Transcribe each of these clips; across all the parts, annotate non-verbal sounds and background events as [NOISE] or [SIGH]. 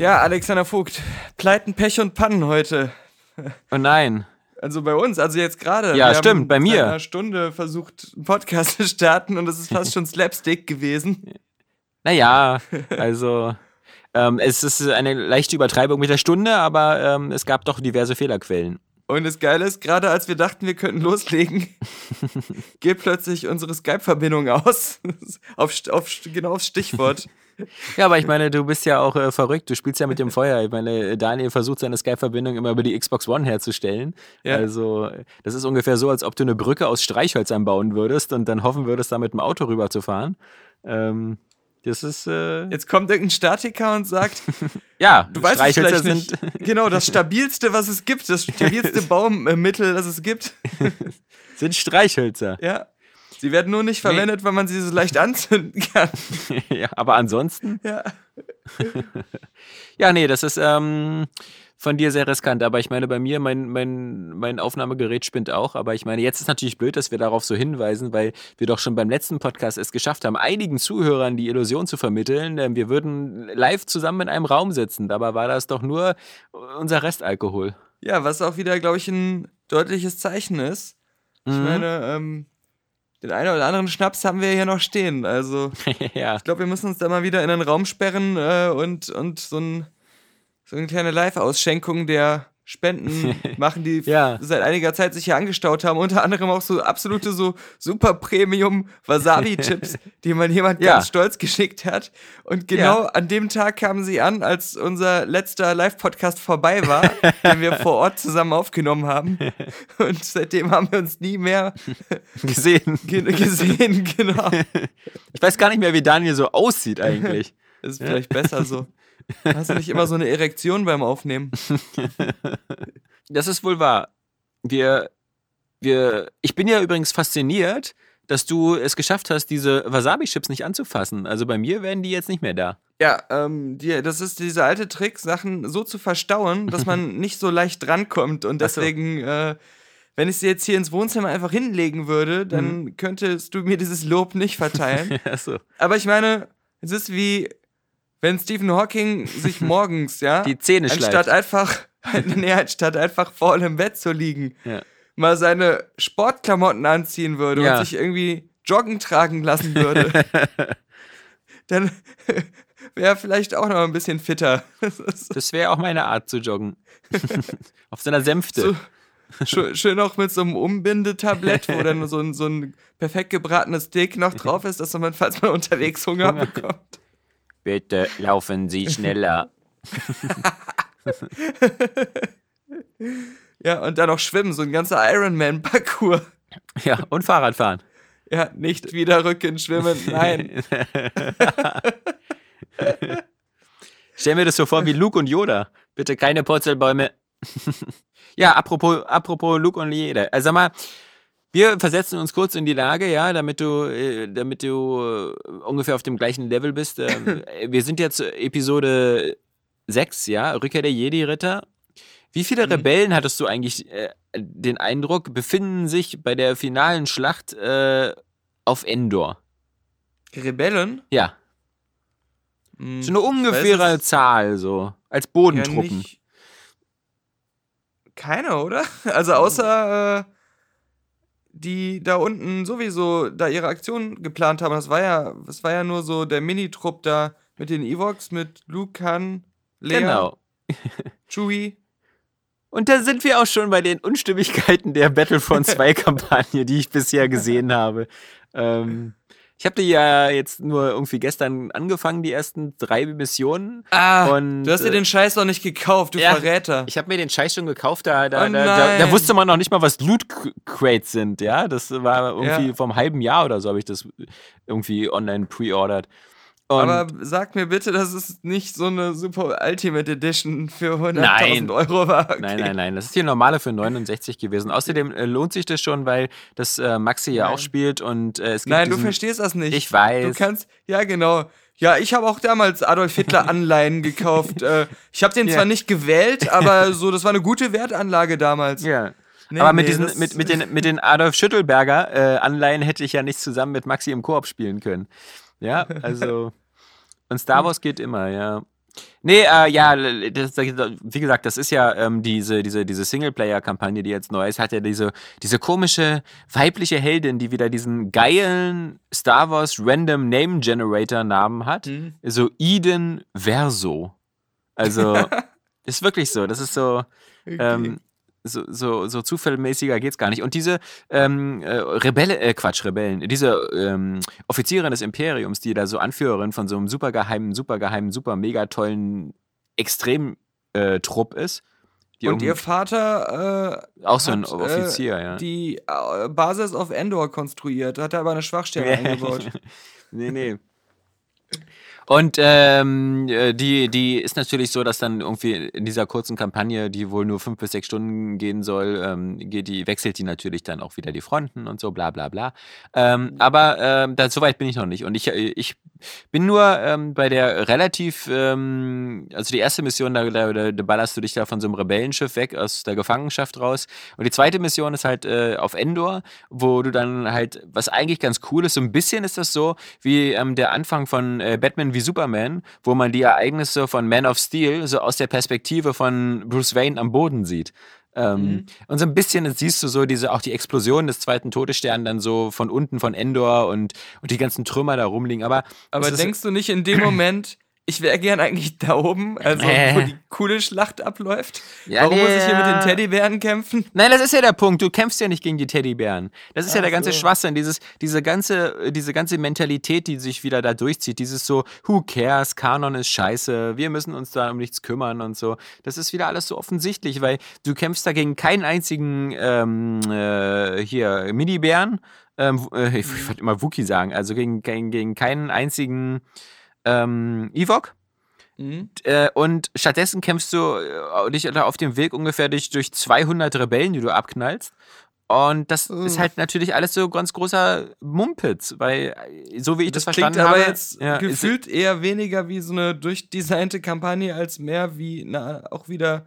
Ja, Alexander Vogt, Pleiten, Pech und Pannen heute. Oh nein. Also bei uns, also jetzt gerade. Ja, Wir stimmt, bei mir. Einer Stunde versucht, einen Podcast [LAUGHS] zu starten und es ist fast schon Slapstick gewesen. Naja, also ähm, es ist eine leichte Übertreibung mit der Stunde, aber ähm, es gab doch diverse Fehlerquellen. Und das Geile ist, gerade als wir dachten, wir könnten loslegen, [LAUGHS] geht plötzlich unsere Skype-Verbindung aus. [LAUGHS] auf, auf, genau aufs Stichwort. Ja, aber ich meine, du bist ja auch äh, verrückt, du spielst ja mit dem Feuer. Ich meine, Daniel versucht seine Skype-Verbindung immer über die Xbox One herzustellen. Ja. Also, das ist ungefähr so, als ob du eine Brücke aus Streichholz bauen würdest und dann hoffen würdest, da mit dem Auto rüber zu fahren. Ähm, das ist, äh, Jetzt kommt irgendein Statiker und sagt, [LAUGHS] ja, du weißt es Streichhölzer vielleicht sind, nicht. Genau, das stabilste, was es gibt, das [LAUGHS] stabilste Baummittel, das es gibt. [LAUGHS] sind Streichhölzer. Ja. Sie werden nur nicht verwendet, weil man sie so leicht anzünden kann. [LAUGHS] ja, aber ansonsten. Ja. Ja, nee, das ist ähm, von dir sehr riskant. Aber ich meine, bei mir, mein, mein, mein Aufnahmegerät spinnt auch. Aber ich meine, jetzt ist natürlich blöd, dass wir darauf so hinweisen, weil wir doch schon beim letzten Podcast es geschafft haben, einigen Zuhörern die Illusion zu vermitteln, ähm, wir würden live zusammen in einem Raum sitzen. Dabei war das doch nur unser Restalkohol. Ja, was auch wieder, glaube ich, ein deutliches Zeichen ist. Ich Mhm. meine, ähm, den einen oder anderen Schnaps haben wir hier noch stehen. Also, [LAUGHS] ja. ich glaube, wir müssen uns da mal wieder in einen Raum sperren äh, und, und so, ein, so eine kleine Live-Ausschenkung der Spenden [LAUGHS] machen, die Ja. seit einiger Zeit sich hier angestaut haben. Unter anderem auch so absolute so super Premium Wasabi-Chips, [LAUGHS] die man jemand Ja. ganz stolz geschickt hat. Und genau Ja. an dem Tag kamen sie an, als unser letzter Live-Podcast vorbei war, [LAUGHS] den wir vor Ort zusammen aufgenommen haben. Und seitdem haben wir uns nie mehr Gesehen. ge gesehen. Genau. Ich weiß gar nicht mehr, wie Daniel so aussieht eigentlich. Das ist vielleicht besser so. Hast du nicht immer so eine Erektion beim Aufnehmen? [LAUGHS] Das ist wohl wahr. Wir, wir, ich bin ja übrigens fasziniert, dass du es geschafft hast, diese Wasabi-Chips nicht anzufassen. Also bei mir wären die jetzt nicht mehr da. Ja, ähm, die, das ist dieser alte Trick, Sachen so zu verstauen, dass man [LAUGHS] nicht so leicht drankommt. Und Ach so. deswegen, äh, wenn ich sie jetzt hier ins Wohnzimmer einfach hinlegen würde, dann Mhm. könntest du mir dieses Lob nicht verteilen. [LAUGHS] Achso. Aber ich meine, es ist wie, wenn Stephen Hawking sich [LAUGHS] morgens, ja, Die Zähne anstatt schleift. einfach, [LAUGHS] nee, anstatt einfach faul im Bett zu liegen, Ja. mal seine Sportklamotten anziehen würde Ja. und sich irgendwie joggen tragen lassen würde, [LAUGHS] dann wäre er vielleicht auch noch ein bisschen fitter. Das wäre auch meine Art zu joggen. Auf so einer Sänfte. So, schön, schön auch mit so einem Umbindetablett, wo dann so ein, so ein perfekt gebratenes Steak noch drauf ist, dass man, falls man unterwegs Hunger bekommt. Bitte laufen Sie [LAUGHS] schneller. [LAUGHS] Ja, und dann noch schwimmen, so ein ganzer Ironman-Parcours. [LAUGHS] Ja, und Fahrradfahren. Ja, nicht wieder Rücken schwimmen, nein. Stell mir das so vor wie Luke und Yoda. Bitte keine Purzelbäume. ja, apropos, apropos Luke und Yoda. Also sag mal, wir versetzen uns kurz in die Lage, ja, damit du, äh, damit du äh, ungefähr auf dem gleichen Level bist. Ähm, [LAUGHS] äh, wir sind jetzt Episode 6, ja, Rückkehr der Jedi-Ritter. Wie viele Mhm. Rebellen hattest du eigentlich äh, den Eindruck, befinden sich bei der finalen Schlacht äh, auf Endor? Rebellen? Ja, Hm, so eine ungefähre Zahl, so, als ja Bodentruppen. nicht. Keine, oder? [LAUGHS] Also außer äh, die da unten sowieso da ihre Aktion geplant haben. Das war ja, das war ja nur so der Minitrupp da mit den Evox, mit Luke, Han, Lea, Genau. [LAUGHS] Chewie. Und da sind wir auch schon bei den Unstimmigkeiten der Battlefront [LAUGHS] 2 Kampagne, die ich bisher gesehen habe. Ähm, Ich habe die ja jetzt nur irgendwie gestern angefangen, die ersten drei Missionen. Ah, Und, du hast dir äh, den Scheiß noch nicht gekauft, du ja, Verräter. Ich habe mir den Scheiß schon gekauft, da, da, Oh da, da, da wusste man noch nicht mal, was Loot Crates sind, ja. Das war irgendwie Ja. vom halben Jahr oder so habe ich das irgendwie online pre-ordered. Und Aber sag mir bitte, dass es nicht so eine super Ultimate Edition für 100.000 Nein. Euro war. Okay. Nein, nein, nein. Das ist die normale für 69 gewesen. Außerdem äh, lohnt sich das schon, weil das äh, Maxi ja Nein. auch spielt und äh, es gibt Nein, du diesen, verstehst das nicht. Ich weiß. Du kannst, ja genau. Ja, ich habe auch damals Adolf Hitler Anleihen gekauft. [LAUGHS] Äh, ich habe den Ja. zwar nicht gewählt, aber so, das war eine gute Wertanlage damals. Ja. Nee, Aber mit nee, diesen, mit, mit, den, [LAUGHS] mit den Adolf Schüttelberger äh, Anleihen hätte ich ja nicht zusammen mit Maxi im Koop spielen können. Ja, [LAUGHS] also. Und Star Wars geht immer, ja. Nee, äh, ja, das, wie gesagt, das ist ja ähm, diese, diese, diese Singleplayer-Kampagne, die jetzt neu ist, hat ja diese, diese komische weibliche Heldin, die wieder diesen geilen Star Wars Random Name Generator Namen hat. Mhm. So Eden Verso. Also, [LAUGHS] ist wirklich so. Das ist so. Ähm, so, so, so zufallmäßiger geht's gar nicht. Und diese ähm, äh, Rebelle, äh, Quatsch, Rebellen, diese ähm, Offizierin des Imperiums, die da so Anführerin von so einem supergeheimen, supergeheimen, super mega tollen Extrem-Trupp ist. Die Und ihr Vater äh, auch so ein hat, Offizier, äh, ja. die äh, Basis auf Endor konstruiert, hat er aber eine Schwachstelle [LAUGHS] eingebaut. nee, nee. Und ähm, äh, die, die ist natürlich so, dass dann irgendwie in dieser kurzen Kampagne, die wohl nur fünf bis sechs Stunden gehen soll, ähm, geht die, wechselt die natürlich dann auch wieder die Fronten und so, bla bla bla. Ähm, aber ähm, da, so weit bin ich noch nicht. Und ich, äh, ich bin nur ähm, bei der relativ, ähm, also die erste Mission, da, da, da, ballerst du dich da von so einem Rebellenschiff weg aus der Gefangenschaft raus. Und die zweite Mission ist halt äh, auf Endor, wo du dann halt, was eigentlich ganz cool ist, so ein bisschen ist das so wie ähm, der Anfang von äh, Batman wie Superman, wo man die Ereignisse von Man of Steel so aus der Perspektive von Bruce Wayne am Boden sieht. Ähm, Und so ein bisschen siehst du so diese, auch die Explosion des zweiten Todessterns dann so von unten von Endor und, und die ganzen Trümmer da rumliegen. Aber, Aber denkst du nicht in dem Moment, ich wäre gern eigentlich da oben, also Äh. wo die coole Schlacht abläuft? Ja, Warum muss ich hier mit ja. den Teddybären kämpfen? Nein, das ist ja der Punkt. Du kämpfst ja nicht gegen die Teddybären. Das ist ja Ach der ganze so. Schwachsinn. Dieses, diese, ganze, diese ganze Mentalität, die sich wieder da durchzieht. Dieses so, who cares, Kanon ist scheiße, wir müssen uns da um nichts kümmern und so. Das ist wieder alles so offensichtlich, weil du kämpfst da gegen keinen einzigen ähm, äh, hier Mini-Bären. Ähm, äh, ich ich wollte immer Wookie sagen. Also gegen, gegen, gegen keinen einzigen ähm, Ewok. Mhm. Äh, und stattdessen kämpfst du äh, dich auf dem Weg ungefähr durch, durch 200 Rebellen, die du abknallst. Und das Uh. ist halt natürlich alles so ganz großer Mumpitz, weil äh, so wie ich das, Das verstanden klingt aber habe, jetzt ja, gefühlt eher weniger wie so eine durchdesignte Kampagne als mehr wie na, auch wieder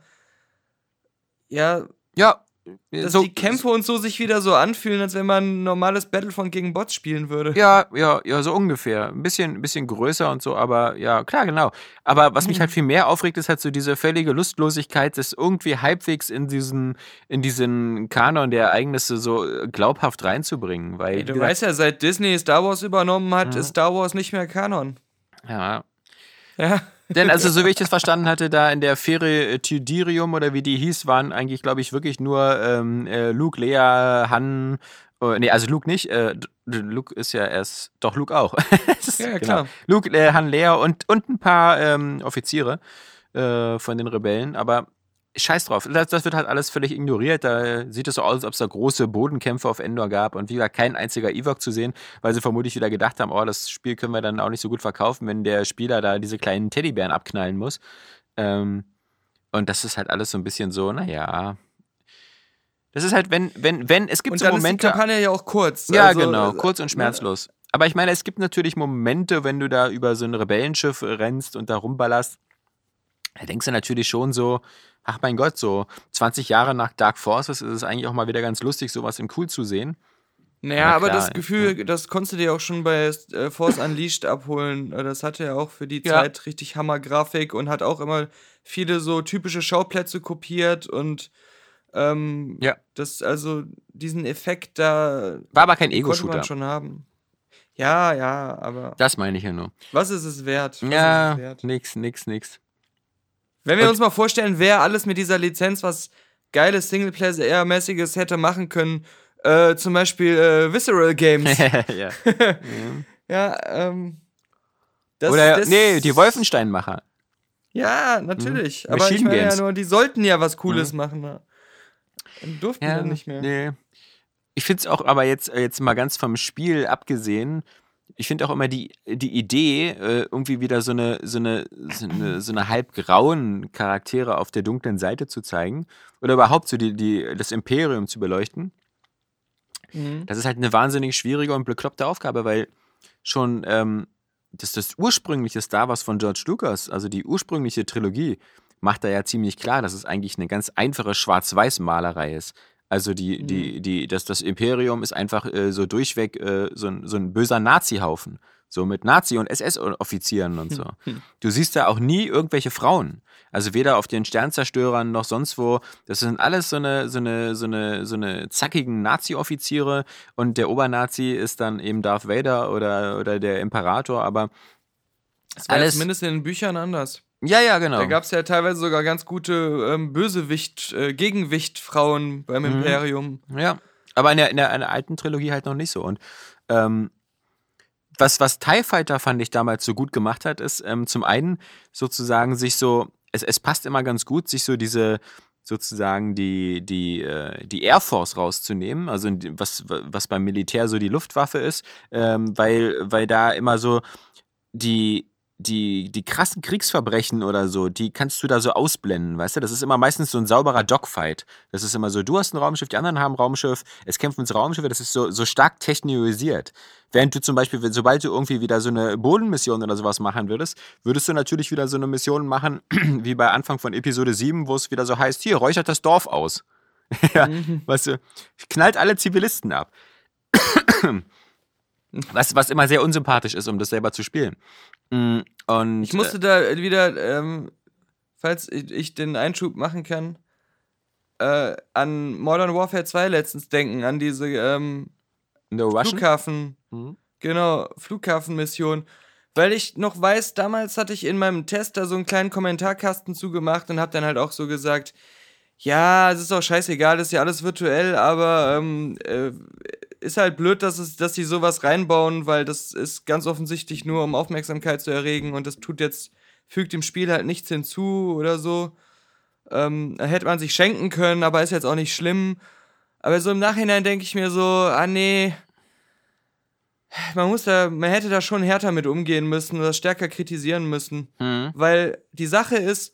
ja, ja, dass so, die Kämpfe und so sich wieder so anfühlen, als wenn man ein normales Battlefront gegen Bots spielen würde. Ja, ja, ja, so ungefähr. Ein bisschen, ein bisschen größer und so, aber ja, klar, genau. Aber was mich halt [LAUGHS] viel mehr aufregt, ist halt so diese völlige Lustlosigkeit, das irgendwie halbwegs in diesen, in diesen Kanon der Ereignisse so äh, glaubhaft reinzubringen. Weil, Ey, wie du gesagt, weißt ja, seit Disney Star Wars übernommen hat, Mhm. ist Star Wars nicht mehr Kanon. ja, Ja. Denn also, so wie ich das verstanden hatte, da in der Fähre äh, Tydirium oder wie die hieß, waren eigentlich, glaube ich, wirklich nur ähm, äh, Luke, Lea, Han. Äh, nee, also Luke nicht. Äh, Luke ist ja erst. Doch, Luke auch. [LAUGHS] Ja, genau. klar. Luke, äh, Han, Lea und, und ein paar ähm, Offiziere äh, von den Rebellen. Aber scheiß drauf. Das, das wird halt alles völlig ignoriert. Da sieht es so aus, als ob es da große Bodenkämpfe auf Endor gab und wie gesagt, kein einziger Ewok zu sehen, weil sie vermutlich wieder gedacht haben, oh, das Spiel können wir dann auch nicht so gut verkaufen, wenn der Spieler da diese kleinen Teddybären abknallen muss. Ähm, und das ist halt alles so ein bisschen so, naja. Das ist halt, wenn, wenn, wenn, es gibt Und so dann Momente. ist die Kampagne ja auch kurz. Ja, Also, genau, äh, kurz und schmerzlos. Aber ich meine, es gibt natürlich Momente, wenn du da über so ein Rebellenschiff rennst und da rumballerst, da denkst du natürlich schon so, ach mein Gott, so 20 Jahre nach Dark Forces ist es eigentlich auch mal wieder ganz lustig, sowas in cool zu sehen. Naja, Ja, aber klar, das ja. Gefühl, das konntest du dir auch schon bei äh, Force Unleashed abholen. Äh, Das hatte ja auch für die Ja. Zeit richtig Hammer-Grafik und hat auch immer viele so typische Schauplätze kopiert und ähm, Ja. das, also diesen Effekt da War aber kein Ego-Shooter. man schon haben. Ja, ja, aber Das meine ich ja nur. was ist es wert? Was ist Ja, es wert? nix, nix, nix. Wenn wir Und- uns mal vorstellen, wer alles mit dieser Lizenz was geiles Singleplayer-mäßiges hätte machen können, äh, zum Beispiel äh, Visceral Games. [LAUGHS] ja. [LAUGHS] Ja, ähm. Das, Oder, das, nee, die Wolfensteinmacher. Ja, natürlich. Mhm. Aber ich meine ja nur, die sollten ja was Cooles machen. Ne? Und durften dann nicht mehr. Nee. Ich finde es auch, aber jetzt, äh, jetzt mal ganz vom Spiel abgesehen, ich finde auch immer die, die Idee, äh, irgendwie wieder so eine, so, eine, so, eine, so eine halb grauen Charaktere auf der dunklen Seite zu zeigen oder überhaupt so die, die, das Imperium zu beleuchten, Mhm. das ist halt eine wahnsinnig schwierige und bekloppte Aufgabe, weil schon ähm, das, das ursprüngliche Star Wars von George Lucas, also die ursprüngliche Trilogie, macht da ja ziemlich klar, dass es eigentlich eine ganz einfache Schwarz-Weiß-Malerei ist. Also die, die, die, das, das Imperium ist einfach äh, so durchweg äh, so, ein, so ein böser Nazi-Haufen. So mit Nazi- und SS-Offizieren und so. Du siehst da auch nie irgendwelche Frauen. Also weder auf den Sternzerstörern noch sonst wo. Das sind alles so eine, so eine, so eine, so eine zackigen Nazi-Offiziere und der Obernazi ist dann eben Darth Vader oder, oder der Imperator, aber Das alles- zumindest in den Büchern anders. Ja, ja, genau. Da gab es ja teilweise sogar ganz gute ähm, Bösewicht, äh, Gegenwicht-Frauen beim Mhm. Imperium. Ja, aber in der, in, der, in der alten Trilogie halt noch nicht so. Und ähm, was, was TIE Fighter fand ich damals so gut gemacht hat, ist ähm, zum einen sozusagen sich so, es, es passt immer ganz gut, sich so diese sozusagen die, die, äh, die Air Force rauszunehmen, also was, was beim Militär so die Luftwaffe ist, ähm, weil, weil da immer so die, die, die krassen Kriegsverbrechen oder so, die kannst du da so ausblenden, weißt du? Das ist immer meistens so ein sauberer Dogfight. Das ist immer so, du hast ein Raumschiff, die anderen haben ein Raumschiff, es kämpfen ins Raumschiffe, das ist so, so stark technologisiert. Während du zum Beispiel, sobald du irgendwie wieder so eine Bodenmission oder sowas machen würdest, würdest du natürlich wieder so eine Mission machen, [CLEARS THROAT] wie bei Anfang von Episode 7, wo es wieder so heißt, hier, räuchert das Dorf aus. [LAUGHS] ja, weißt du, knallt alle Zivilisten ab. [CLEARS THROAT] was, was immer sehr unsympathisch ist, um das selber zu spielen. Mm, Und Ich musste da wieder, ähm, falls ich, ich den Einschub machen kann, äh, an Modern Warfare 2 letztens denken, an diese ähm, äh, No? Flughafen, Mhm. genau, Flughafenmission. Weil ich noch weiß, damals hatte ich in meinem Test da so einen kleinen Kommentarkasten zugemacht und hab dann halt auch so gesagt, ja, es ist auch scheißegal, das ist ja alles virtuell, aber ähm, äh, ist halt blöd, dass, es, dass die sowas reinbauen, weil das ist ganz offensichtlich nur, um Aufmerksamkeit zu erregen und das tut jetzt, fügt dem Spiel halt nichts hinzu oder so. Ähm, hätte man sich schenken können, aber ist jetzt auch nicht schlimm. Aber so im Nachhinein denke ich mir so, ah nee, man muss da, man hätte da schon härter mit umgehen müssen oder stärker kritisieren müssen. Mhm. Weil die Sache ist,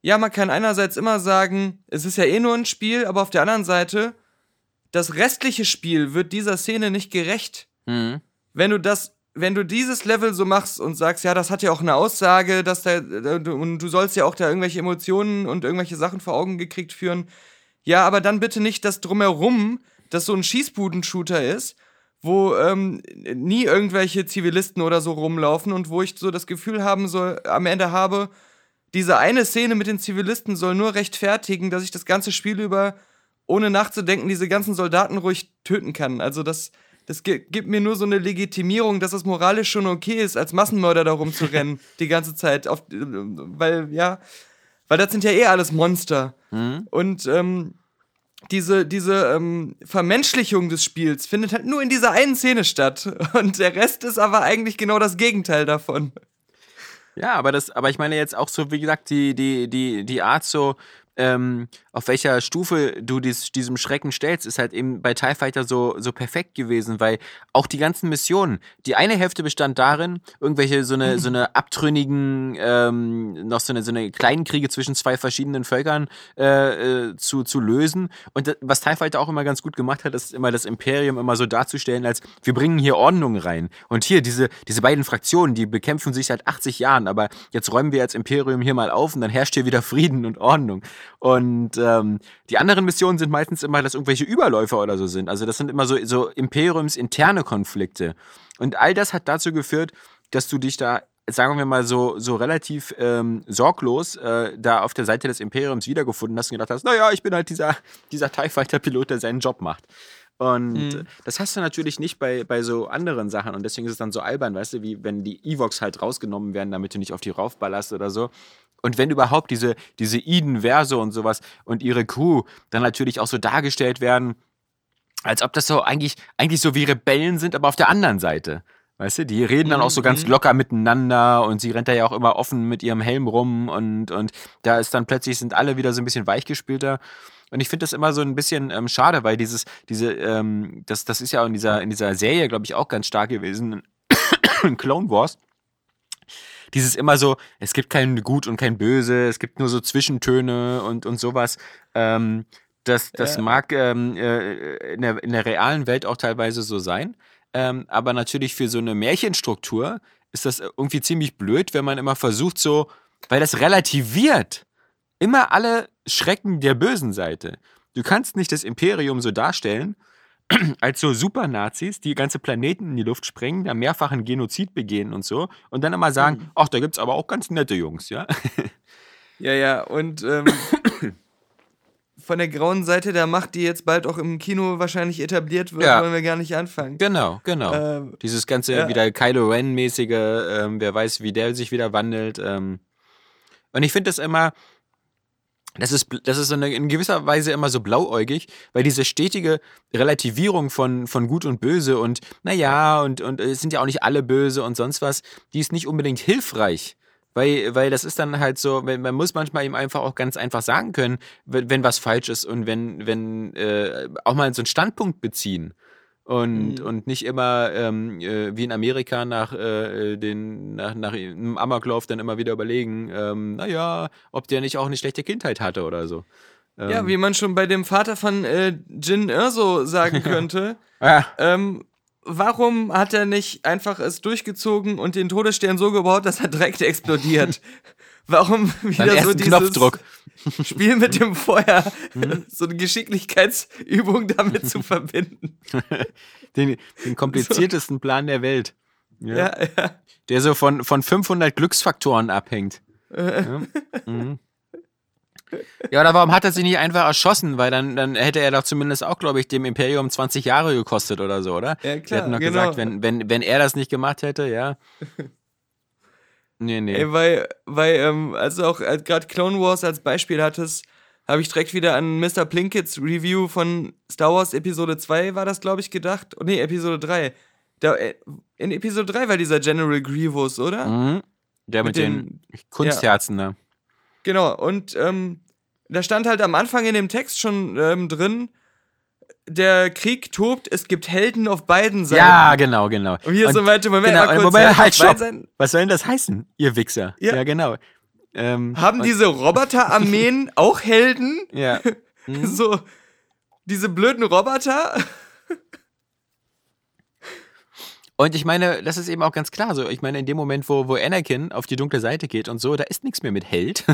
ja, man kann einerseits immer sagen, es ist ja eh nur ein Spiel, aber auf der anderen Seite, das restliche Spiel wird dieser Szene nicht gerecht. Mhm. Wenn du das, wenn du dieses Level so machst und sagst, ja, das hat ja auch eine Aussage, dass da, und du sollst ja auch da irgendwelche Emotionen und irgendwelche Sachen vor Augen gekriegt führen. Ja, aber dann bitte nicht das drumherum, das so ein Schießbuden-Shooter ist, wo ähm, nie irgendwelche Zivilisten oder so rumlaufen und wo ich so das Gefühl haben soll, am Ende habe, diese eine Szene mit den Zivilisten soll nur rechtfertigen, dass ich das ganze Spiel über, ohne nachzudenken, diese ganzen Soldaten ruhig töten kann. Also das, das gi- gibt mir nur so eine Legitimierung, dass es moralisch schon okay ist, als Massenmörder da rumzurennen [LAUGHS] die ganze Zeit. Auf, weil, ja, weil das sind ja eh alles Monster. Und ähm, diese, diese ähm, Vermenschlichung des Spiels findet halt nur in dieser einen Szene statt. [LAUGHS] Und der Rest ist aber eigentlich genau das Gegenteil davon. Ja, aber das, aber ich meine jetzt auch so, wie gesagt, die, die, die, die Art so, ähm, auf welcher Stufe du dies, diesem Schrecken stellst, ist halt eben bei TIE Fighter so, so perfekt gewesen, weil auch die ganzen Missionen, die eine Hälfte bestand darin, irgendwelche so eine, so [LAUGHS] eine abtrünnigen, ähm, noch so eine, so eine kleinen Kriege zwischen zwei verschiedenen Völkern äh, äh, zu, zu lösen. Und das, was TIE Fighter auch immer ganz gut gemacht hat, ist immer das Imperium immer so darzustellen, als wir bringen hier Ordnung rein. Und hier, diese, diese beiden Fraktionen, die bekämpfen sich seit 80 Jahren, aber jetzt räumen wir als Imperium hier mal auf und dann herrscht hier wieder Frieden und Ordnung. Und ähm, die anderen Missionen sind meistens immer, dass irgendwelche Überläufer oder so sind. Also das sind immer so, so imperiumsinterne Konflikte. Und all das hat dazu geführt, dass du dich da, sagen wir mal, so, so relativ ähm, sorglos äh, da auf der Seite des Imperiums wiedergefunden hast und gedacht hast, naja, ich bin halt dieser, dieser TIE Fighter-Pilot, der seinen Job macht. Und Mhm. das hast du natürlich nicht bei, bei so anderen Sachen. Und deswegen ist es dann so albern, weißt du, wie wenn die Evox halt rausgenommen werden, damit du nicht auf die raufballerst oder so. Und wenn überhaupt diese, diese Eden-Verse und sowas und ihre Crew dann natürlich auch so dargestellt werden, als ob das so eigentlich, eigentlich so wie Rebellen sind, aber auf der anderen Seite. Weißt du, die reden dann auch so ganz locker miteinander und sie rennt da ja auch immer offen mit ihrem Helm rum und, und da ist dann plötzlich sind alle wieder so ein bisschen weichgespülter. Und ich finde das immer so ein bisschen ähm, schade, weil dieses, diese, ähm, das, das ist ja in dieser, in dieser Serie, glaube ich, auch ganz stark gewesen, [COUGHS] Clone Wars. Dieses immer so, es gibt kein Gut und kein Böse, es gibt nur so Zwischentöne und, und sowas. Ähm, das das Ja. mag ähm, äh, in, der, in der realen Welt auch teilweise so sein. Ähm, aber natürlich für so eine Märchenstruktur ist das irgendwie ziemlich blöd, wenn man immer versucht, so, weil das relativiert immer alle Schrecken der bösen Seite. Du kannst nicht das Imperium so darstellen, [CLEARS THROAT] als so Super-Nazis, die ganze Planeten in die Luft sprengen, da mehrfachen Genozid begehen und so, und dann immer sagen, ach, da gibt's aber auch ganz nette Jungs, ja? [LAUGHS] Ja, ja, und ähm, [COUGHS] von der grauen Seite der Macht, die jetzt bald auch im Kino wahrscheinlich etabliert wird, Ja. wollen wir gar nicht anfangen. Genau, genau. Ähm, Dieses ganze ja. wieder Kylo Ren-mäßige, ähm, wer weiß, wie der sich wieder wandelt. Ähm. Und ich finde das immer, das ist, das ist in gewisser Weise immer so blauäugig, weil diese stetige Relativierung von, von Gut und Böse und naja, und, und es sind ja auch nicht alle böse und sonst was, die ist nicht unbedingt hilfreich. Weil, weil das ist dann halt so, man muss manchmal ihm einfach auch ganz einfach sagen können, wenn, wenn was falsch ist und wenn, wenn äh, auch mal so einen Standpunkt beziehen. Und, Mhm. und nicht immer ähm, äh, wie in Amerika nach, äh, den, nach, nach einem Amoklauf dann immer wieder überlegen, ähm, naja, ob der nicht auch eine schlechte Kindheit hatte oder so. Ähm, ja, wie man schon bei dem Vater von äh, Jin Erso sagen [LAUGHS] könnte. ja, ähm, warum hat er nicht einfach es durchgezogen und den Todesstern so gebaut, dass er direkt [LAUGHS] explodiert? Warum wieder so dieses Knopfdruck. Spiel mit dem Feuer, Mhm. so eine Geschicklichkeitsübung damit zu [LAUGHS] verbinden? Den, den kompliziertesten Plan der Welt. Ja. Ja, ja. Der so von, von 500 Glücksfaktoren abhängt. Ja. Mhm. ja, oder warum hat er sich nicht einfach erschossen? Weil dann, dann hätte er doch zumindest auch, glaube ich, dem Imperium 20 Jahre gekostet oder so, oder? Ja, Wir klar, hatten doch genau. gesagt, wenn, wenn, wenn er das nicht gemacht hätte, ja. Nee, nee. Ey, weil, weil ähm, also auch äh, gerade Clone Wars als Beispiel hattest, habe ich direkt wieder an Mr. Plinkets Review von Star Wars Episode 2 war das, glaube ich, gedacht. Oh, nee, Episode 3. Da, äh, in Episode 3 war dieser General Grievous, oder? Mhm. Der mit, Mit den, den- Kunstherzen da. Genau, und ähm, da stand halt am Anfang in dem Text schon ähm, drin, der Krieg tobt, es gibt Helden auf beiden Seiten. Ja, genau, genau. Und hier Und- so meinte, Moment, genau, mal kurz, Moment, halt, stopp. Was soll denn das heißen, ihr Wichser? Ja. Ja, genau. Ähm, Haben diese Roboterarmeen [LAUGHS] auch Helden? Ja. [LAUGHS] Mhm. So, diese blöden Roboter? Und ich meine, das ist eben auch ganz klar so. Ich meine, in dem Moment, wo, wo Anakin auf die dunkle Seite geht und so, da ist nichts mehr mit Held.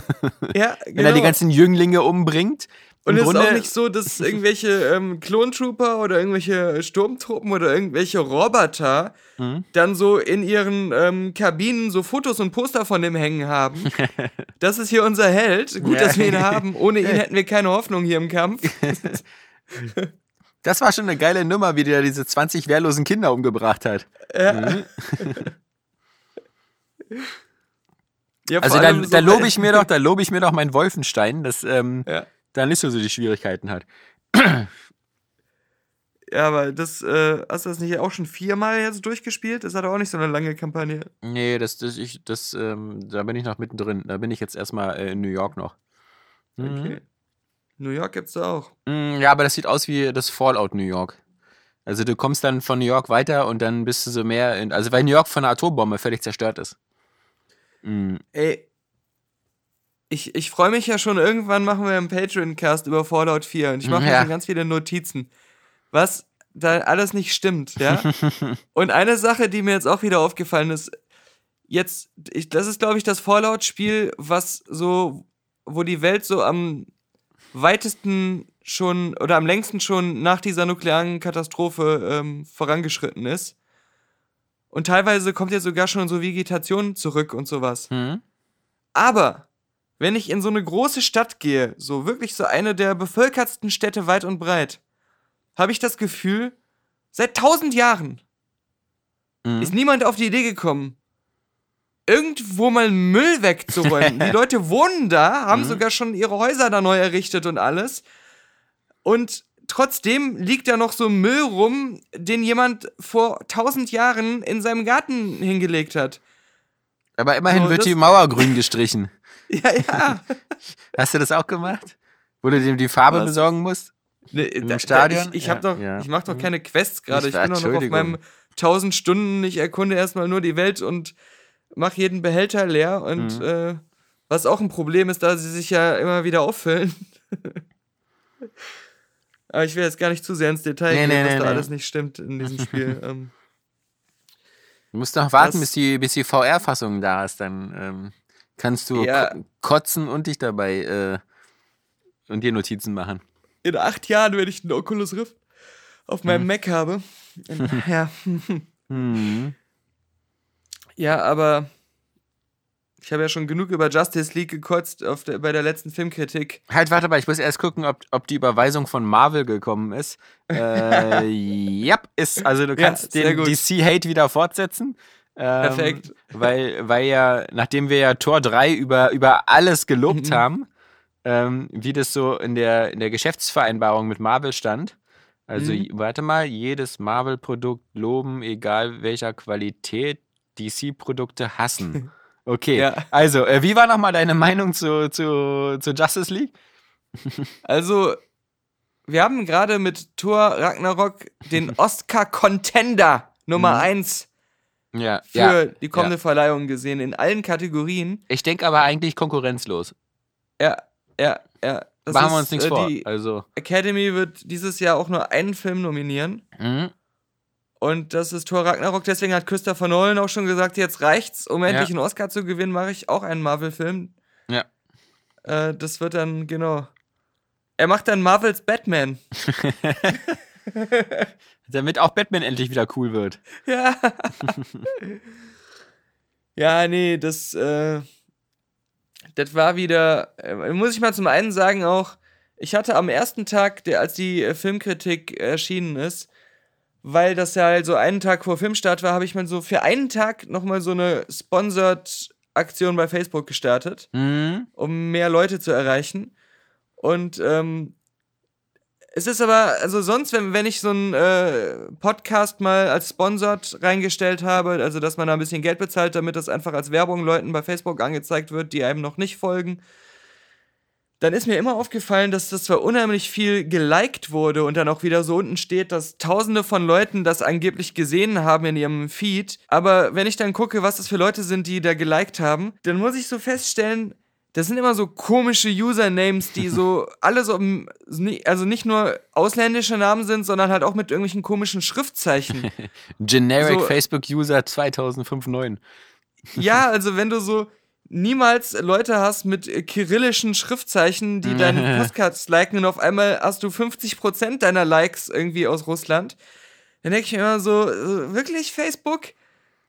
Ja, [LAUGHS] Wenn er die ganzen Jünglinge umbringt. Und es ist auch nicht so, dass [LAUGHS] irgendwelche ähm, Klontrooper oder irgendwelche Sturmtruppen oder irgendwelche Roboter Mhm. dann so in ihren ähm, Kabinen so Fotos und Poster von dem hängen haben. [LAUGHS] Das ist hier unser Held. Gut, dass wir ihn haben. Ohne ihn [LAUGHS] hätten wir keine Hoffnung hier im Kampf. Das war schon eine geile Nummer, wie der diese 20 wehrlosen Kinder umgebracht hat. Ja, Also vor da, allem so da lobe ich mir doch, da lobe ich mir doch meinen Wolfenstein, dass ähm, Ja. Da nicht so, so die Schwierigkeiten hat. Ja, aber das, äh, hast du das nicht auch schon viermal jetzt durchgespielt? Das hat auch nicht so eine lange Kampagne. Nee, das, das, ich, das, ähm, da bin ich noch mittendrin. Da bin ich jetzt erstmal äh, in New York noch. Mhm. Okay. New York gibt's da auch. Mm, Ja, aber das sieht aus wie das Fallout New York. Also du kommst dann von New York weiter und dann bist du so mehr in, also weil New York von einer Atombombe völlig zerstört ist. Mm, Ey, ich, ich freue mich ja schon, irgendwann machen wir einen Patreon-Cast über Fallout 4 und ich mache mir Ja. schon ganz viele Notizen, was da alles nicht stimmt, ja? [LAUGHS] und eine Sache, die mir jetzt auch wieder aufgefallen ist, jetzt, ich, das ist, glaube ich, das Fallout-Spiel, was so, wo die Welt so am weitesten schon oder am längsten schon nach dieser nuklearen Katastrophe ähm, vorangeschritten ist. Und teilweise kommt ja sogar schon so Vegetation zurück und sowas. hm? Aber wenn ich in so eine große Stadt gehe, so wirklich so eine der bevölkertsten Städte weit und breit, habe ich das Gefühl, seit tausend Jahren Mhm. ist niemand auf die Idee gekommen, irgendwo mal Müll wegzuräumen. die [LAUGHS] Leute wohnen da, haben sogar schon ihre Häuser da neu errichtet und alles. Und trotzdem liegt da noch so Müll rum, den jemand vor tausend Jahren in seinem Garten hingelegt hat. Aber immerhin So, wird das- die Mauer grün gestrichen. [LAUGHS] Ja, ja. Hast du das auch gemacht? Wo du dir die Farbe Was? besorgen musst? Ne, Im da- Stadion? Ich, ich, Ja, doch, ja. ich mach doch keine Quests gerade. Ich Ich- bin doch noch auf meinem 1000 Stunden. Ich erkunde erstmal nur die Welt und mache jeden Behälter leer. Und Mhm. äh, was auch ein Problem ist, da sie sich ja immer wieder auffüllen. [LAUGHS] Aber ich will jetzt gar nicht zu sehr ins Detail Nee, gehen, nee, was nee, da nee. alles nicht stimmt in diesem [LAUGHS] Spiel. ähm, Du musst noch warten, Das- bis die, bis die VR-Fassung da ist. Dann ähm, kannst du Ja. ko- kotzen und dich dabei äh, und dir Notizen machen. in acht Jahren, wenn ich einen Oculus Rift auf meinem Mac habe. [LAUGHS] ja. Hm. ja, aber ich habe ja schon genug über Justice League gekotzt der, bei der letzten Filmkritik. Halt, warte mal, ich muss erst gucken, ob, ob die Überweisung von Marvel gekommen ist. [LAUGHS] Äh, ja, ist. Also du Ja, kannst sehr den. DC-Hate wieder fortsetzen. Ähm, Perfekt. [LAUGHS] Weil, weil ja, nachdem wir ja Tor 3 über, über alles gelobt Mhm. haben, ähm, wie das so in der, in der Geschäftsvereinbarung mit Marvel stand. Also, Mhm. warte mal, jedes Marvel-Produkt loben, egal welcher Qualität, DC-Produkte hassen. [LAUGHS] Okay, Ja. also, äh, wie war nochmal deine Meinung zu, zu, zu Justice League? [LAUGHS] Also, wir haben gerade mit Thor Ragnarok den Oscar-Contender Nummer Mhm. 1 Ja, für ja. die kommende Verleihung gesehen, in allen Kategorien. Ich denke aber eigentlich konkurrenzlos. Ja, ja, ja. Das Machen ist, wir uns nichts äh, vor. Die Also, Academy wird dieses Jahr auch nur einen Film nominieren. mhm. Und das ist Thor Ragnarok. Deswegen hat Christopher Nolan auch schon gesagt, jetzt reicht's, um endlich Ja. einen Oscar zu gewinnen, mache ich auch einen Marvel-Film. Ja. Äh, das wird dann, genau. Er macht dann Marvels Batman. [LAUGHS] [LAUGHS] damit auch Batman endlich wieder cool wird. [LAUGHS] Ja. ja, nee, das, äh, das war wieder, äh, muss ich mal zum einen sagen auch, ich hatte am ersten Tag, der, als die äh, Filmkritik erschienen ist, weil das ja halt so einen Tag vor Filmstart war, habe ich mal so für einen Tag nochmal so eine Sponsored-Aktion bei Facebook gestartet Mhm. um mehr Leute zu erreichen. Und ähm, es ist aber, also sonst, wenn, wenn ich so einen äh, Podcast mal als Sponsored reingestellt habe, also dass man da ein bisschen Geld bezahlt, damit das einfach als Werbung Leuten bei Facebook angezeigt wird, die einem noch nicht folgen, dann ist mir immer aufgefallen, dass das zwar unheimlich viel geliked wurde und dann auch wieder so unten steht, dass tausende von Leuten das angeblich gesehen haben in ihrem Feed. Aber wenn ich dann gucke, was das für Leute sind, die da geliked haben, dann muss ich so feststellen, das sind immer so komische Usernames, die so [LAUGHS] alle so, mm, also nicht nur ausländische Namen sind, sondern halt auch mit irgendwelchen komischen Schriftzeichen. [LAUGHS] Generic So- Facebook-User 2005-9. Ja, [LAUGHS] also wenn du so niemals Leute hast mit kyrillischen Schriftzeichen, die deine Postcards liken und auf einmal hast du 50% deiner Likes irgendwie aus Russland, dann denke ich mir immer so, äh, wirklich Facebook?